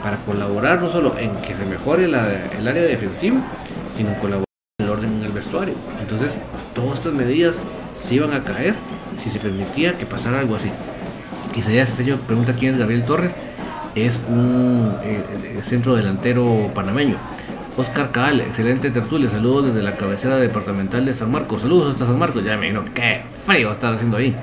para colaborar no solo en que se mejore la- el área defensiva, sino colaborar en el orden en el vestuario. Entonces, todas estas medidas se iban a caer si se permitía que pasara algo así. Isaías Cestello pregunta quién es Gabriel Torres. Es un eh, centro delantero panameño. Oscar Caal, excelente tertulia. Saludos desde la cabecera departamental de San Marcos. Saludos hasta San Marcos. Ya me imagino qué frío estar haciendo ahí.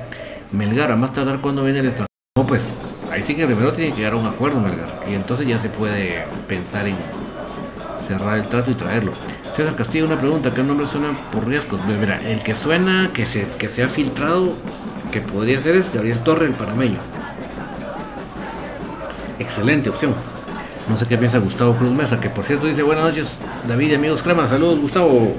Melgar, a más tardar cuando viene el extranjero. No, pues ahí sí que primero tiene que llegar a un acuerdo, Melgar. Y entonces ya se puede pensar en cerrar el trato y traerlo. César Castillo, una pregunta, ¿qué nombre suena por riesgos? Pues Mira, el que suena, que se, que se ha filtrado, que podría ser es Gabriel Torre, el panameño. Excelente opción. No sé qué piensa Gustavo Cruz Mesa, que por cierto dice buenas noches, David y amigos Crema. Saludos, Gustavo.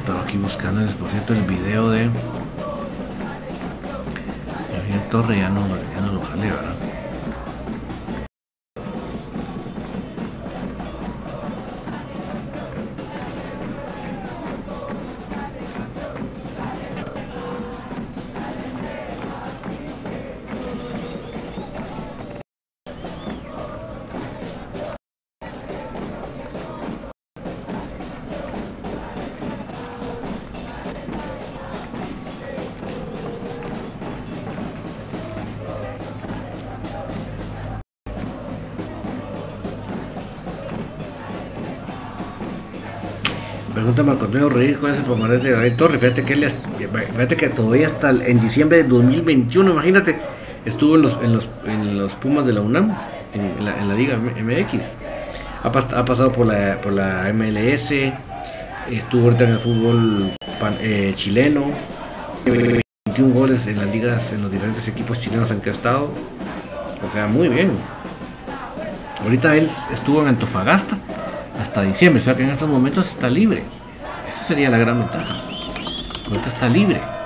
Estaba aquí buscándoles, por cierto, el video de Marco Antonio Reyes cuál es el palmarés de Gabriel Torres. Fíjate que, él fíjate que todavía hasta en diciembre de 2021, imagínate, estuvo en los, en los, en los Pumas de la UNAM, en la, Liga MX. Ha, ha pasado por la, por la MLS, estuvo ahorita en el fútbol eh, chileno, 21 goles en las ligas, en los diferentes equipos chilenos en que ha estado. O sea, muy bien. Ahorita él estuvo en Antofagasta hasta diciembre, o sea que en estos momentos está libre. Sería la gran ventaja. Ahorita está libre.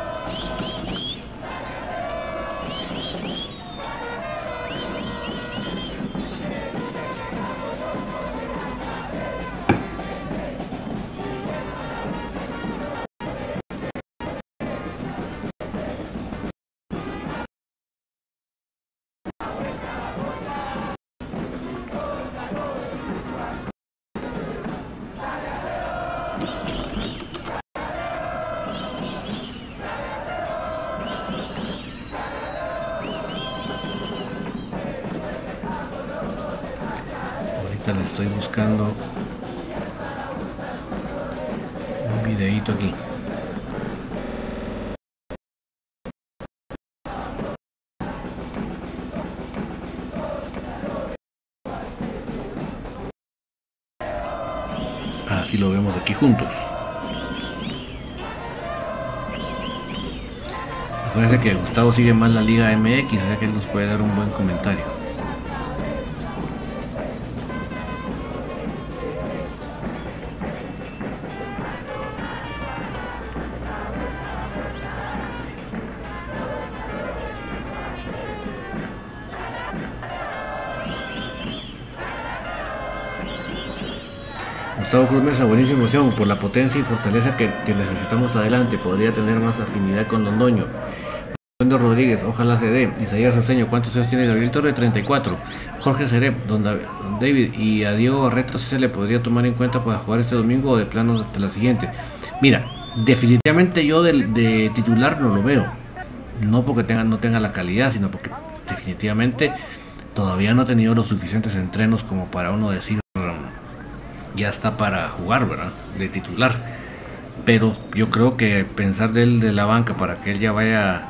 Juntos. Parece que Gustavo sigue más la Liga MX, sea que él nos puede dar un buen comentario. Mesa, buenísima emoción por la potencia y fortaleza que, que necesitamos adelante. Podría tener más afinidad con Londoño. Fernando Rodríguez, ojalá se dé. Isaías Raseño, ¿cuántos años tiene Gabriel Torre? 34. Jorge Cerep, don Dav- don David y a Diego Barreto se le podría tomar en cuenta para jugar este domingo o de plano hasta la siguiente. Mira, definitivamente yo de, de titular no lo veo. No porque tenga, no tenga la calidad, sino porque definitivamente todavía no ha tenido los suficientes entrenos como para uno decir ya está para jugar, ¿verdad? De titular. Pero yo creo que pensar de él de la banca para que él ya vaya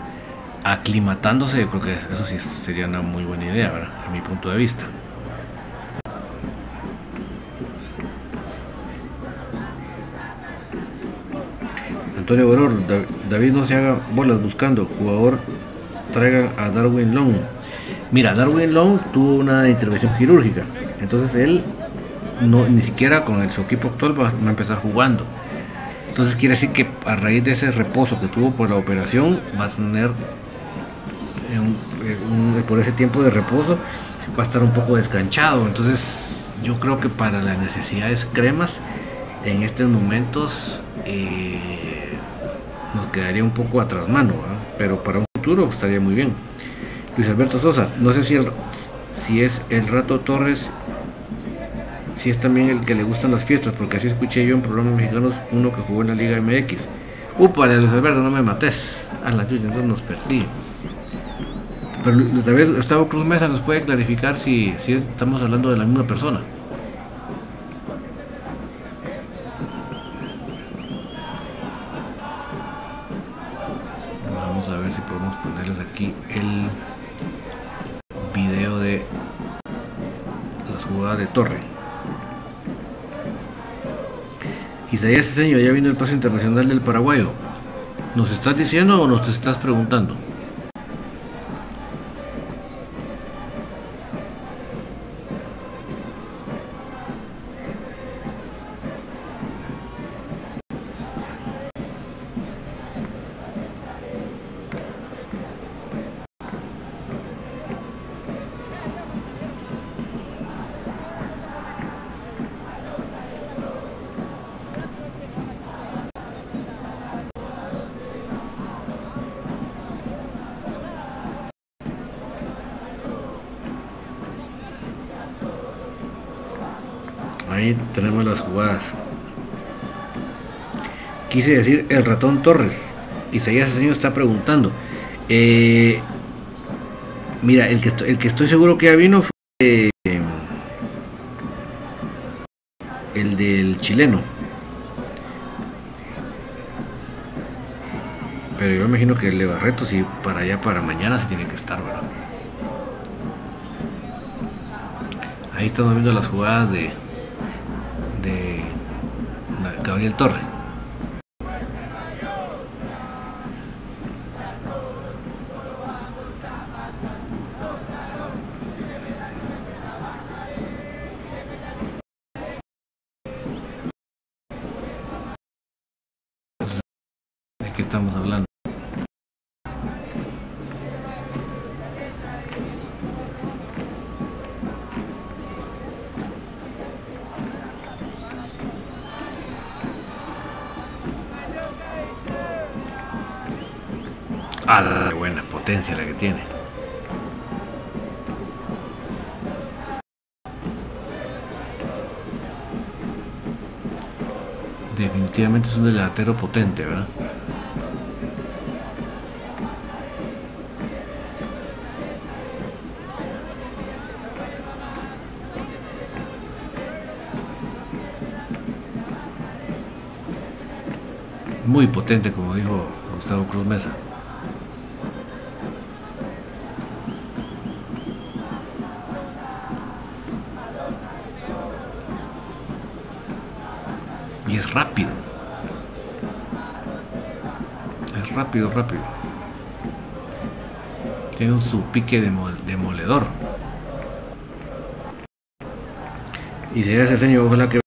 aclimatándose, yo creo que eso sí sería una muy buena idea, ¿verdad? A mi punto de vista. Antonio Boror, Da- David no se haga bolas buscando, jugador traigan a Darwin Long. Mira, Darwin Long tuvo una intervención quirúrgica, entonces él no ni siquiera con el, su equipo actual va, a empezar jugando. Entonces quiere decir que a raíz de ese reposo que tuvo por la operación va a tener eh, por ese tiempo de reposo va a estar un poco descanchado. Entonces yo creo que para las necesidades cremas en estos momentos eh, nos quedaría un poco atrás mano, pero para un futuro estaría muy bien. Luis Alberto Sosa, no sé si, si es el Rato Torres, si es también el que le gustan las fiestas, porque así escuché yo en programas mexicanos uno que jugó en la Liga MX. Upale, Luis Alberto, no me mates. A la chucha, entonces nos persigue. Pero tal vez Gustavo Cruz Mesa nos puede clarificar si, si estamos hablando de la misma persona. Isaías Ceseño, ya vino el paso internacional del paraguayo. ¿Nos estás diciendo o nos estás preguntando? Ahí tenemos las jugadas. Quise decir el ratón Torres. Isaías Ceseño está preguntando. Eh, mira, el que, estoy, el que estoy seguro que ya vino fue eh, el del chileno. Pero yo imagino que el de Barreto, si para allá, para mañana, se tiene que estar, ¿verdad? Ahí estamos viendo las jugadas de Gabriel Torre. Potencia la que tiene. Definitivamente es un delantero potente, ¿verdad? Muy potente, como dijo Gustavo Cruz Mesa. Es rápido. Es rápido, rápido. Tiene su pique demoledor. Y si ese señor, ojalá que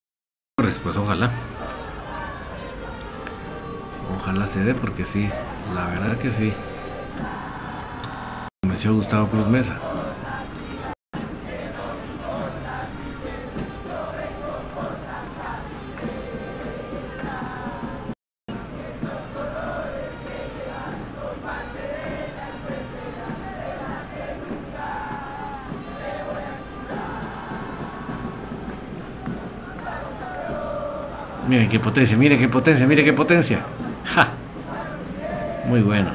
pues ojalá. Ojalá se dé porque sí, la verdad que sí. Convenció Gustavo Cruz Mesa. Qué potencia, miren qué potencia, miren qué potencia. ¡Ja! Muy bueno.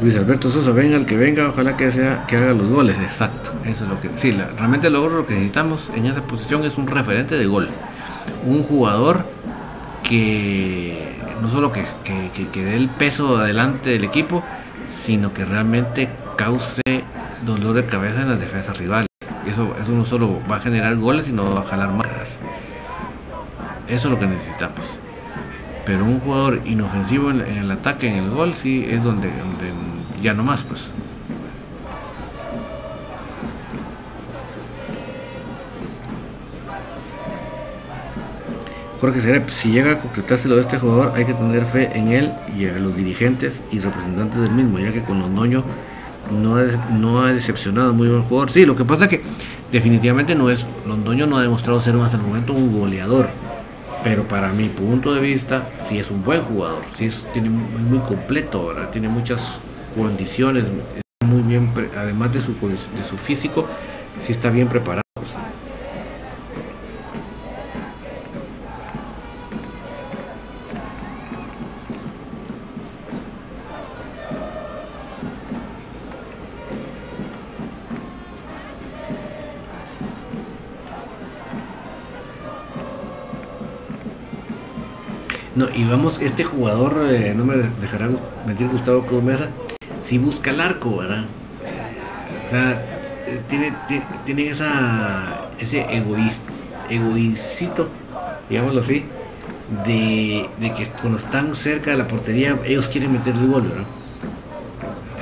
Luis Alberto Sosa, venga el que venga, ojalá que sea que haga los goles. Exacto, eso es lo que. Sí, realmente lo que necesitamos en esa posición es un referente de gol. Un jugador que no solo que, que dé el peso adelante del equipo, sino que realmente cause dolor de cabeza en las defensas rivales. Eso, eso no solo va a generar goles, sino va a jalar más. Eso es lo que necesitamos. Pero un jugador inofensivo en, el ataque, en el gol, sí es donde, donde ya no más, pues. Jorge Serep, si llega a concretarse lo de este jugador, hay que tener fe en él y a los dirigentes y representantes del mismo, ya que con los noños no ha, no ha decepcionado, muy buen jugador. Sí, lo que pasa es que definitivamente no es, Londoño no ha demostrado ser hasta el momento un goleador. Pero para mi punto de vista, sí es un buen jugador, sí es tiene muy, completo, tiene muchas condiciones, muy bien, además de su, de su físico, sí está bien preparado. Y vamos, este jugador, eh, no me dejarán mentir Gustavo Cruz Mesa, si busca el arco, ¿verdad? O sea, eh, tiene, tiene esa, ese egoísmo, digámoslo así, de, que cuando están cerca de la portería, ellos quieren meter el gol, ¿verdad?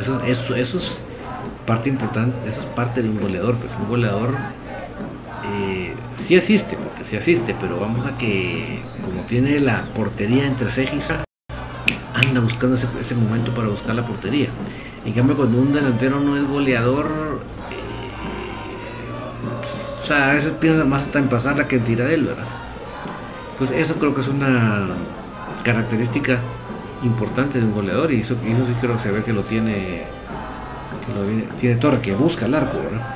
Eso, eso, eso es parte importante, eso es parte de un goleador, pues un goleador sí asiste, porque sí asiste, pero vamos a que como tiene la portería entre cejas, anda buscando ese, momento para buscar la portería. En cambio, cuando un delantero no es goleador, eh, a veces piensa más hasta en pasarla que en tirar él, ¿verdad? Entonces, eso creo que es una característica importante de un goleador y eso, sí creo que se ve que lo tiene, que lo tiene Torre, que busca el arco, ¿verdad?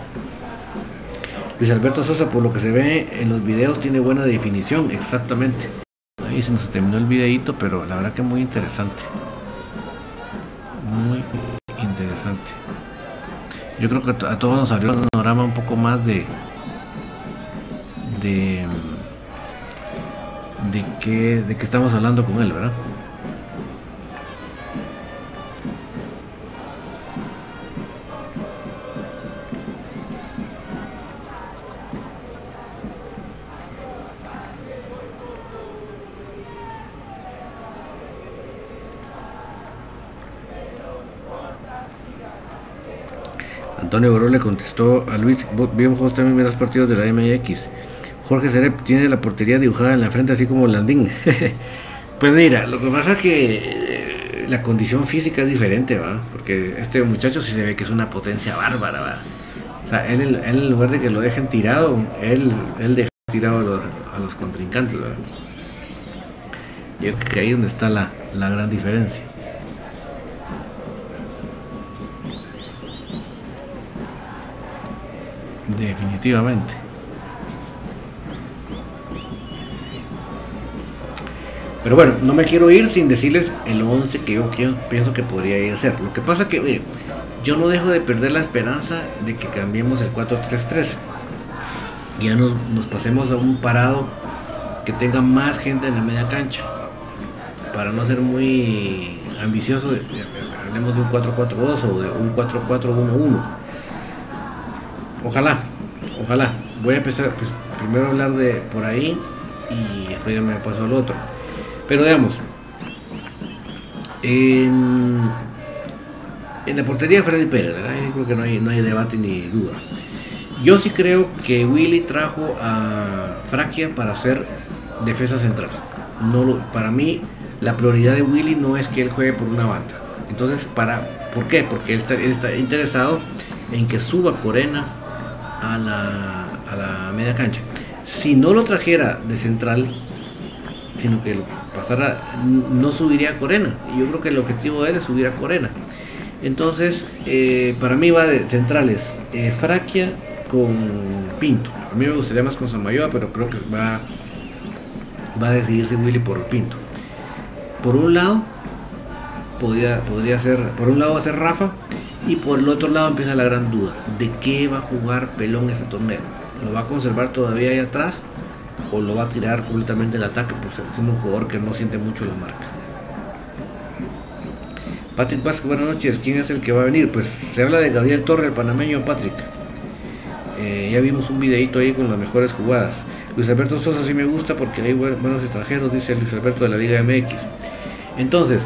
Luis Alberto Sosa, por lo que se ve en los videos, tiene buena definición, exactamente. Ahí se nos terminó el videito, pero la verdad que muy interesante. Muy interesante. Yo creo que a todos nos abrió un panorama un poco más de de de qué de estamos hablando con él, ¿verdad? Antonio Boró le contestó a Luis, bien juegos también los partidos de la MX. Jorge Serep tiene la portería dibujada en la frente así como Landín. pues mira, lo que pasa es que eh, la condición física es diferente, ¿va? Porque este muchacho sí se ve que es una potencia bárbara, ¿va? O sea, él, en lugar de que lo dejen tirado, él, él deja tirado a los, contrincantes, ¿verdad? Yo creo que ahí es donde está la, la gran diferencia. Definitivamente. Pero bueno, no me quiero ir sin decirles el 11 que yo, pienso que podría ir a ser. Lo que pasa que, yo no dejo de perder la esperanza de que cambiemos el 4-3-3. Y ya nos, nos, pasemos a un parado que tenga más gente en la media cancha. Para no ser muy ambicioso, hablemos de un 4-4-2 o de un 4-4-1-1 Ojalá, ojalá. Voy a empezar, pues, primero hablar de por ahí y después ya me paso al otro. Pero digamos, en, la portería Freddy Pérez, creo que no hay, no hay debate ni duda. Yo sí creo que Willy trajo a Fraquia para ser defensa central. No para mí, la prioridad de Willy no es que él juegue por una banda. Entonces, para, ¿por qué? Porque él está, interesado en que suba Corena a la, a la media cancha. Si no lo trajera de central, sino que lo pasara, no subiría a Corena. Yo creo que el objetivo de él es subir a Corena. Entonces, eh, para mí va de centrales, eh, Fraquia con Pinto. A mí me gustaría más con Samayoa, pero creo que va, va a decidirse Willy por Pinto. Por un lado, podría, podría ser, por un lado va a ser Rafa, y por el otro lado empieza la gran duda, ¿de qué va a jugar Pelón ese torneo? ¿Lo va a conservar todavía ahí atrás? ¿O lo va a tirar completamente el ataque por ser un jugador que no siente mucho la marca? Patrick Vázquez, buenas noches. ¿Quién es el que va a venir? Pues se habla de Gabriel Torre, el panameño Patrick. Eh, ya vimos un videito ahí con las mejores jugadas. Luis Alberto Sosa sí me gusta porque hay buenos extranjeros, dice Luis Alberto de la Liga MX. Entonces,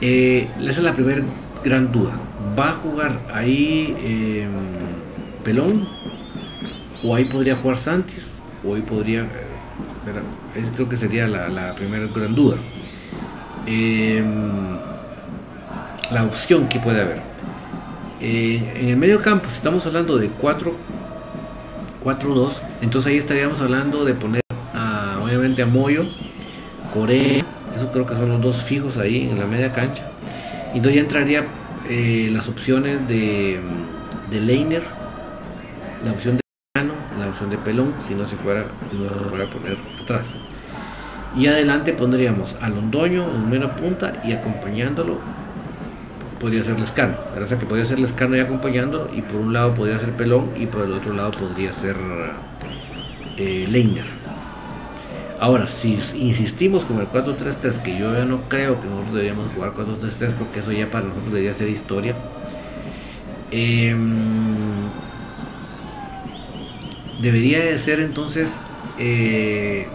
eh, esa es la primera gran duda. ¿Va a jugar ahí em, Pelón? ¿O ahí podría jugar Santis? ¿O ahí podría... Eh, creo que sería la, primera gran duda. Em, la opción que puede haber. Eh, en el medio campo, si estamos hablando de 4, 4-2, entonces ahí estaríamos hablando de poner obviamente a Moyo, Corea, eso creo que son los dos fijos ahí en la media cancha. Y entonces ya entraría eh, las opciones de, de Leiner, la opción de Cano, la opción de Pelón, si no se fuera, si no se fuera a poner atrás. Y adelante pondríamos a Londoño en mera punta y acompañándolo podría ser Lescano. O sea que podría ser Lescano y acompañando y por un lado podría ser Pelón y por el otro lado podría ser eh. Ahora, si insistimos con el 4-3-3, que yo ya no creo que nosotros deberíamos jugar 4-3-3 porque eso ya para nosotros debería ser historia. Em, debería de ser entonces, eh,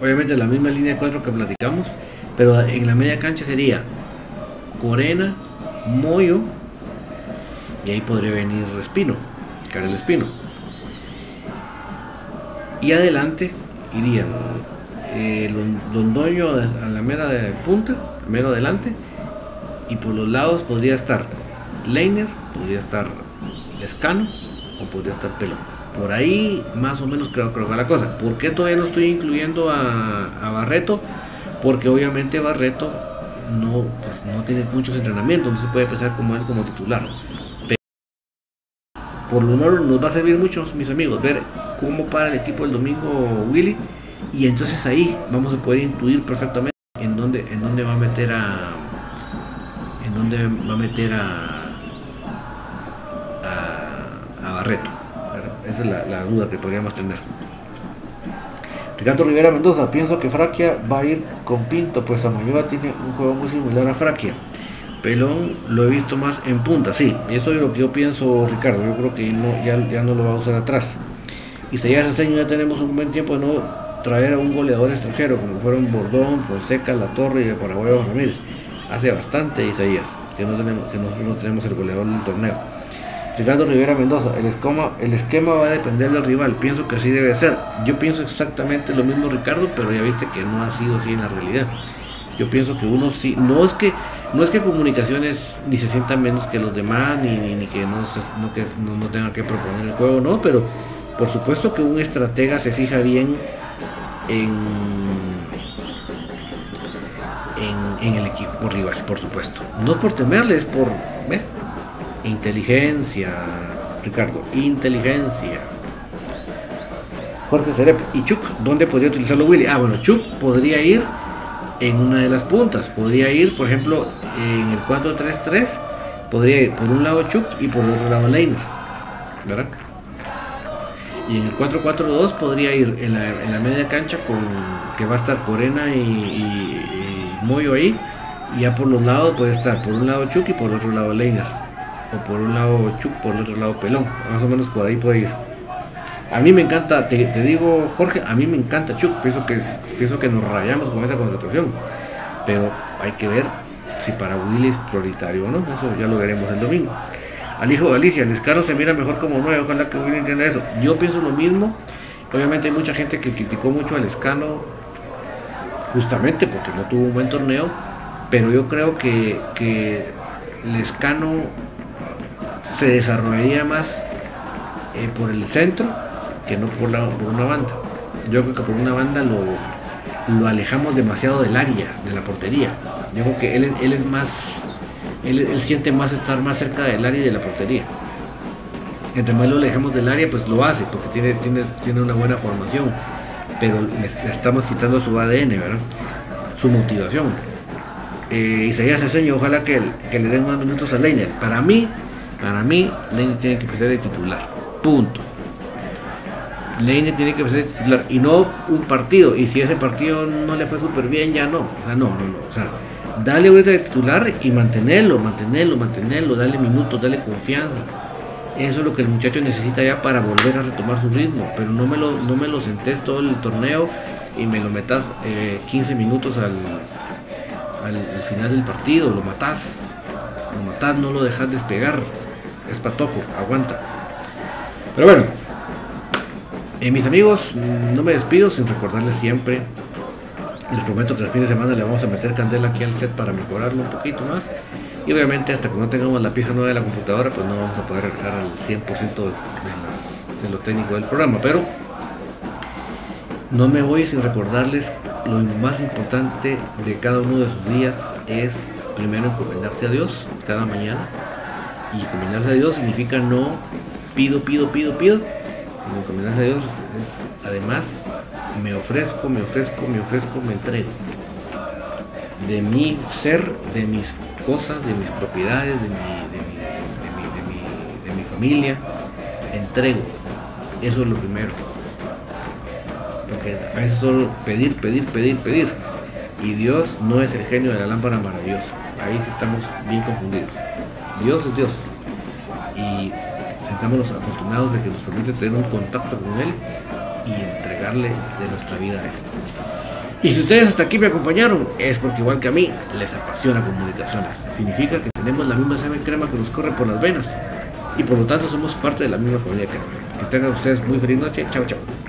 obviamente la misma línea de 4 que platicamos, pero en la media cancha sería Corena, Moyo y ahí podría venir Espino, Karel Espino. Y adelante irían eh, Londoño a la mera de punta, mero adelante, y por los lados podría estar Leiner, podría estar Escano o podría estar Pelón. Por ahí más o menos creo, creo que la cosa. ¿Por qué todavía no estoy incluyendo a, a Barreto? Porque obviamente Barreto no, pues, no tiene muchos entrenamientos, no se puede pensar como él como titular. Pero por lo menos nos va a servir mucho, mis amigos, ver cómo para el equipo el domingo Willy y entonces ahí vamos a poder intuir perfectamente en dónde, en dónde va a meter a en dónde va a meter a a, Barreto. Esa es la, duda que podríamos tener. Ricardo Rivera Mendoza, pienso que Fraquia va a ir con Pinto, pues Samayoa tiene un juego muy similar a Fraquia. Pelón lo he visto más en punta, sí, eso es lo que yo pienso, Ricardo. Yo creo que ya, ya no lo va a usar atrás. Y si ya ese ya tenemos un buen tiempo de no traer a un goleador extranjero, como fueron Bordón, Fonseca, La Torre y el Paraguayo Ramírez. Hace bastante, Isaías, que, no tenemos, que nosotros no tenemos el goleador del torneo. Ricardo Rivera Mendoza, el esquema, el esquema va a depender del rival, pienso que así debe ser. Yo pienso exactamente lo mismo Ricardo, pero ya viste que no ha sido así en la realidad. Yo pienso que uno sí, no es que no es que comunicaciones ni se sientan menos que los demás, ni, ni, que, no, no, que no, tengan que proponer el juego, no, pero por supuesto que un estratega se fija bien en, en, el equipo rival, por supuesto. No por temerles, por Inteligencia, Ricardo, inteligencia. Jorge Cerep y Chuck, ¿dónde podría utilizarlo Willy? Ah, bueno, Chuck podría ir en una de las puntas. Podría ir, por ejemplo, en el 4-3-3, podría ir por un lado Chuck y por el otro lado Leiner. ¿Verdad? Y en el 4-4-2 podría ir en la, media cancha con que va a estar Corena y, y, Moyo ahí. Y ya por los lados puede estar por un lado Chuck y por el otro lado Leiner o por un lado Chuck, por el otro lado Pelón. Más o menos por ahí puede ir. A mí me encanta, te, digo Jorge, a mí me encanta Chuck, pienso que, pienso que nos rayamos con esa concentración, pero hay que ver si para Willy es prioritario o no, eso ya lo veremos el domingo. Al hijo de Alicia, el escano se mira mejor como nuevo, ojalá que Willy entienda eso. Yo pienso lo mismo, obviamente hay mucha gente que criticó mucho al escano justamente porque no tuvo un buen torneo, pero yo creo que, que Lescano se desarrollaría más eh, por el centro que no por, la, por una banda. Yo creo que por una banda lo, lo alejamos demasiado del área, de la portería. Yo creo que él, él es más, él, siente más estar más cerca del área y de la portería. Entre más lo alejamos del área, pues lo hace, porque tiene, tiene, tiene una buena formación. Pero le, estamos quitando su ADN, ¿verdad? Su motivación. Eh, Isaías enseña, ojalá que, que, le den más minutos a Leiner. Para mí, para mí, Leiner tiene que empezar de titular. Punto. Leine tiene que ser titular y no un partido. Y si ese partido no le fue súper bien, ya no. O sea, no, no, no. Dale vuelta de titular y mantenerlo, mantenerlo, mantenerlo, dale minutos, dale confianza. Eso es lo que el muchacho necesita ya para volver a retomar su ritmo. Pero no me lo, no me lo sentés todo el torneo y me lo metas 15 eh, minutos al, al, final del partido. Lo matás. Lo matás, no lo dejas despegar. Es patojo, aguanta. Pero bueno, eh, mis amigos, no me despido sin recordarles siempre. Les prometo que el fin de semana le vamos a meter candela aquí al set para mejorarlo un poquito más. Y obviamente hasta que no tengamos la pieza nueva de la computadora, pues no vamos a poder regresar al 100% de, lo técnico del programa. Pero no me voy sin recordarles lo más importante de cada uno de sus días es primero encomendarse a Dios cada mañana. Y encomendarse a Dios significa no pido, pido, pido, pido, me encomendarse a Dios es, además, me ofrezco, me ofrezco, me ofrezco, me entrego. De mi ser, de mis cosas, de mis propiedades, de mi, de mi, familia, entrego. Eso es lo primero. Porque a veces solo pedir, pedir, pedir, pedir. Y Dios no es el genio de la lámpara maravillosa. Ahí sí estamos bien confundidos. Dios es Dios. Y sentamos los afortunados de que nos permite tener un contacto con Él y entregarle de nuestra vida a Él. Y si ustedes hasta aquí me acompañaron, es porque igual que a mí, les apasiona comunicaciones. Significa que tenemos la misma sangre crema que nos corre por las venas y por lo tanto somos parte de la misma familia crema. Que tengan ustedes muy feliz noche. Chao, chao.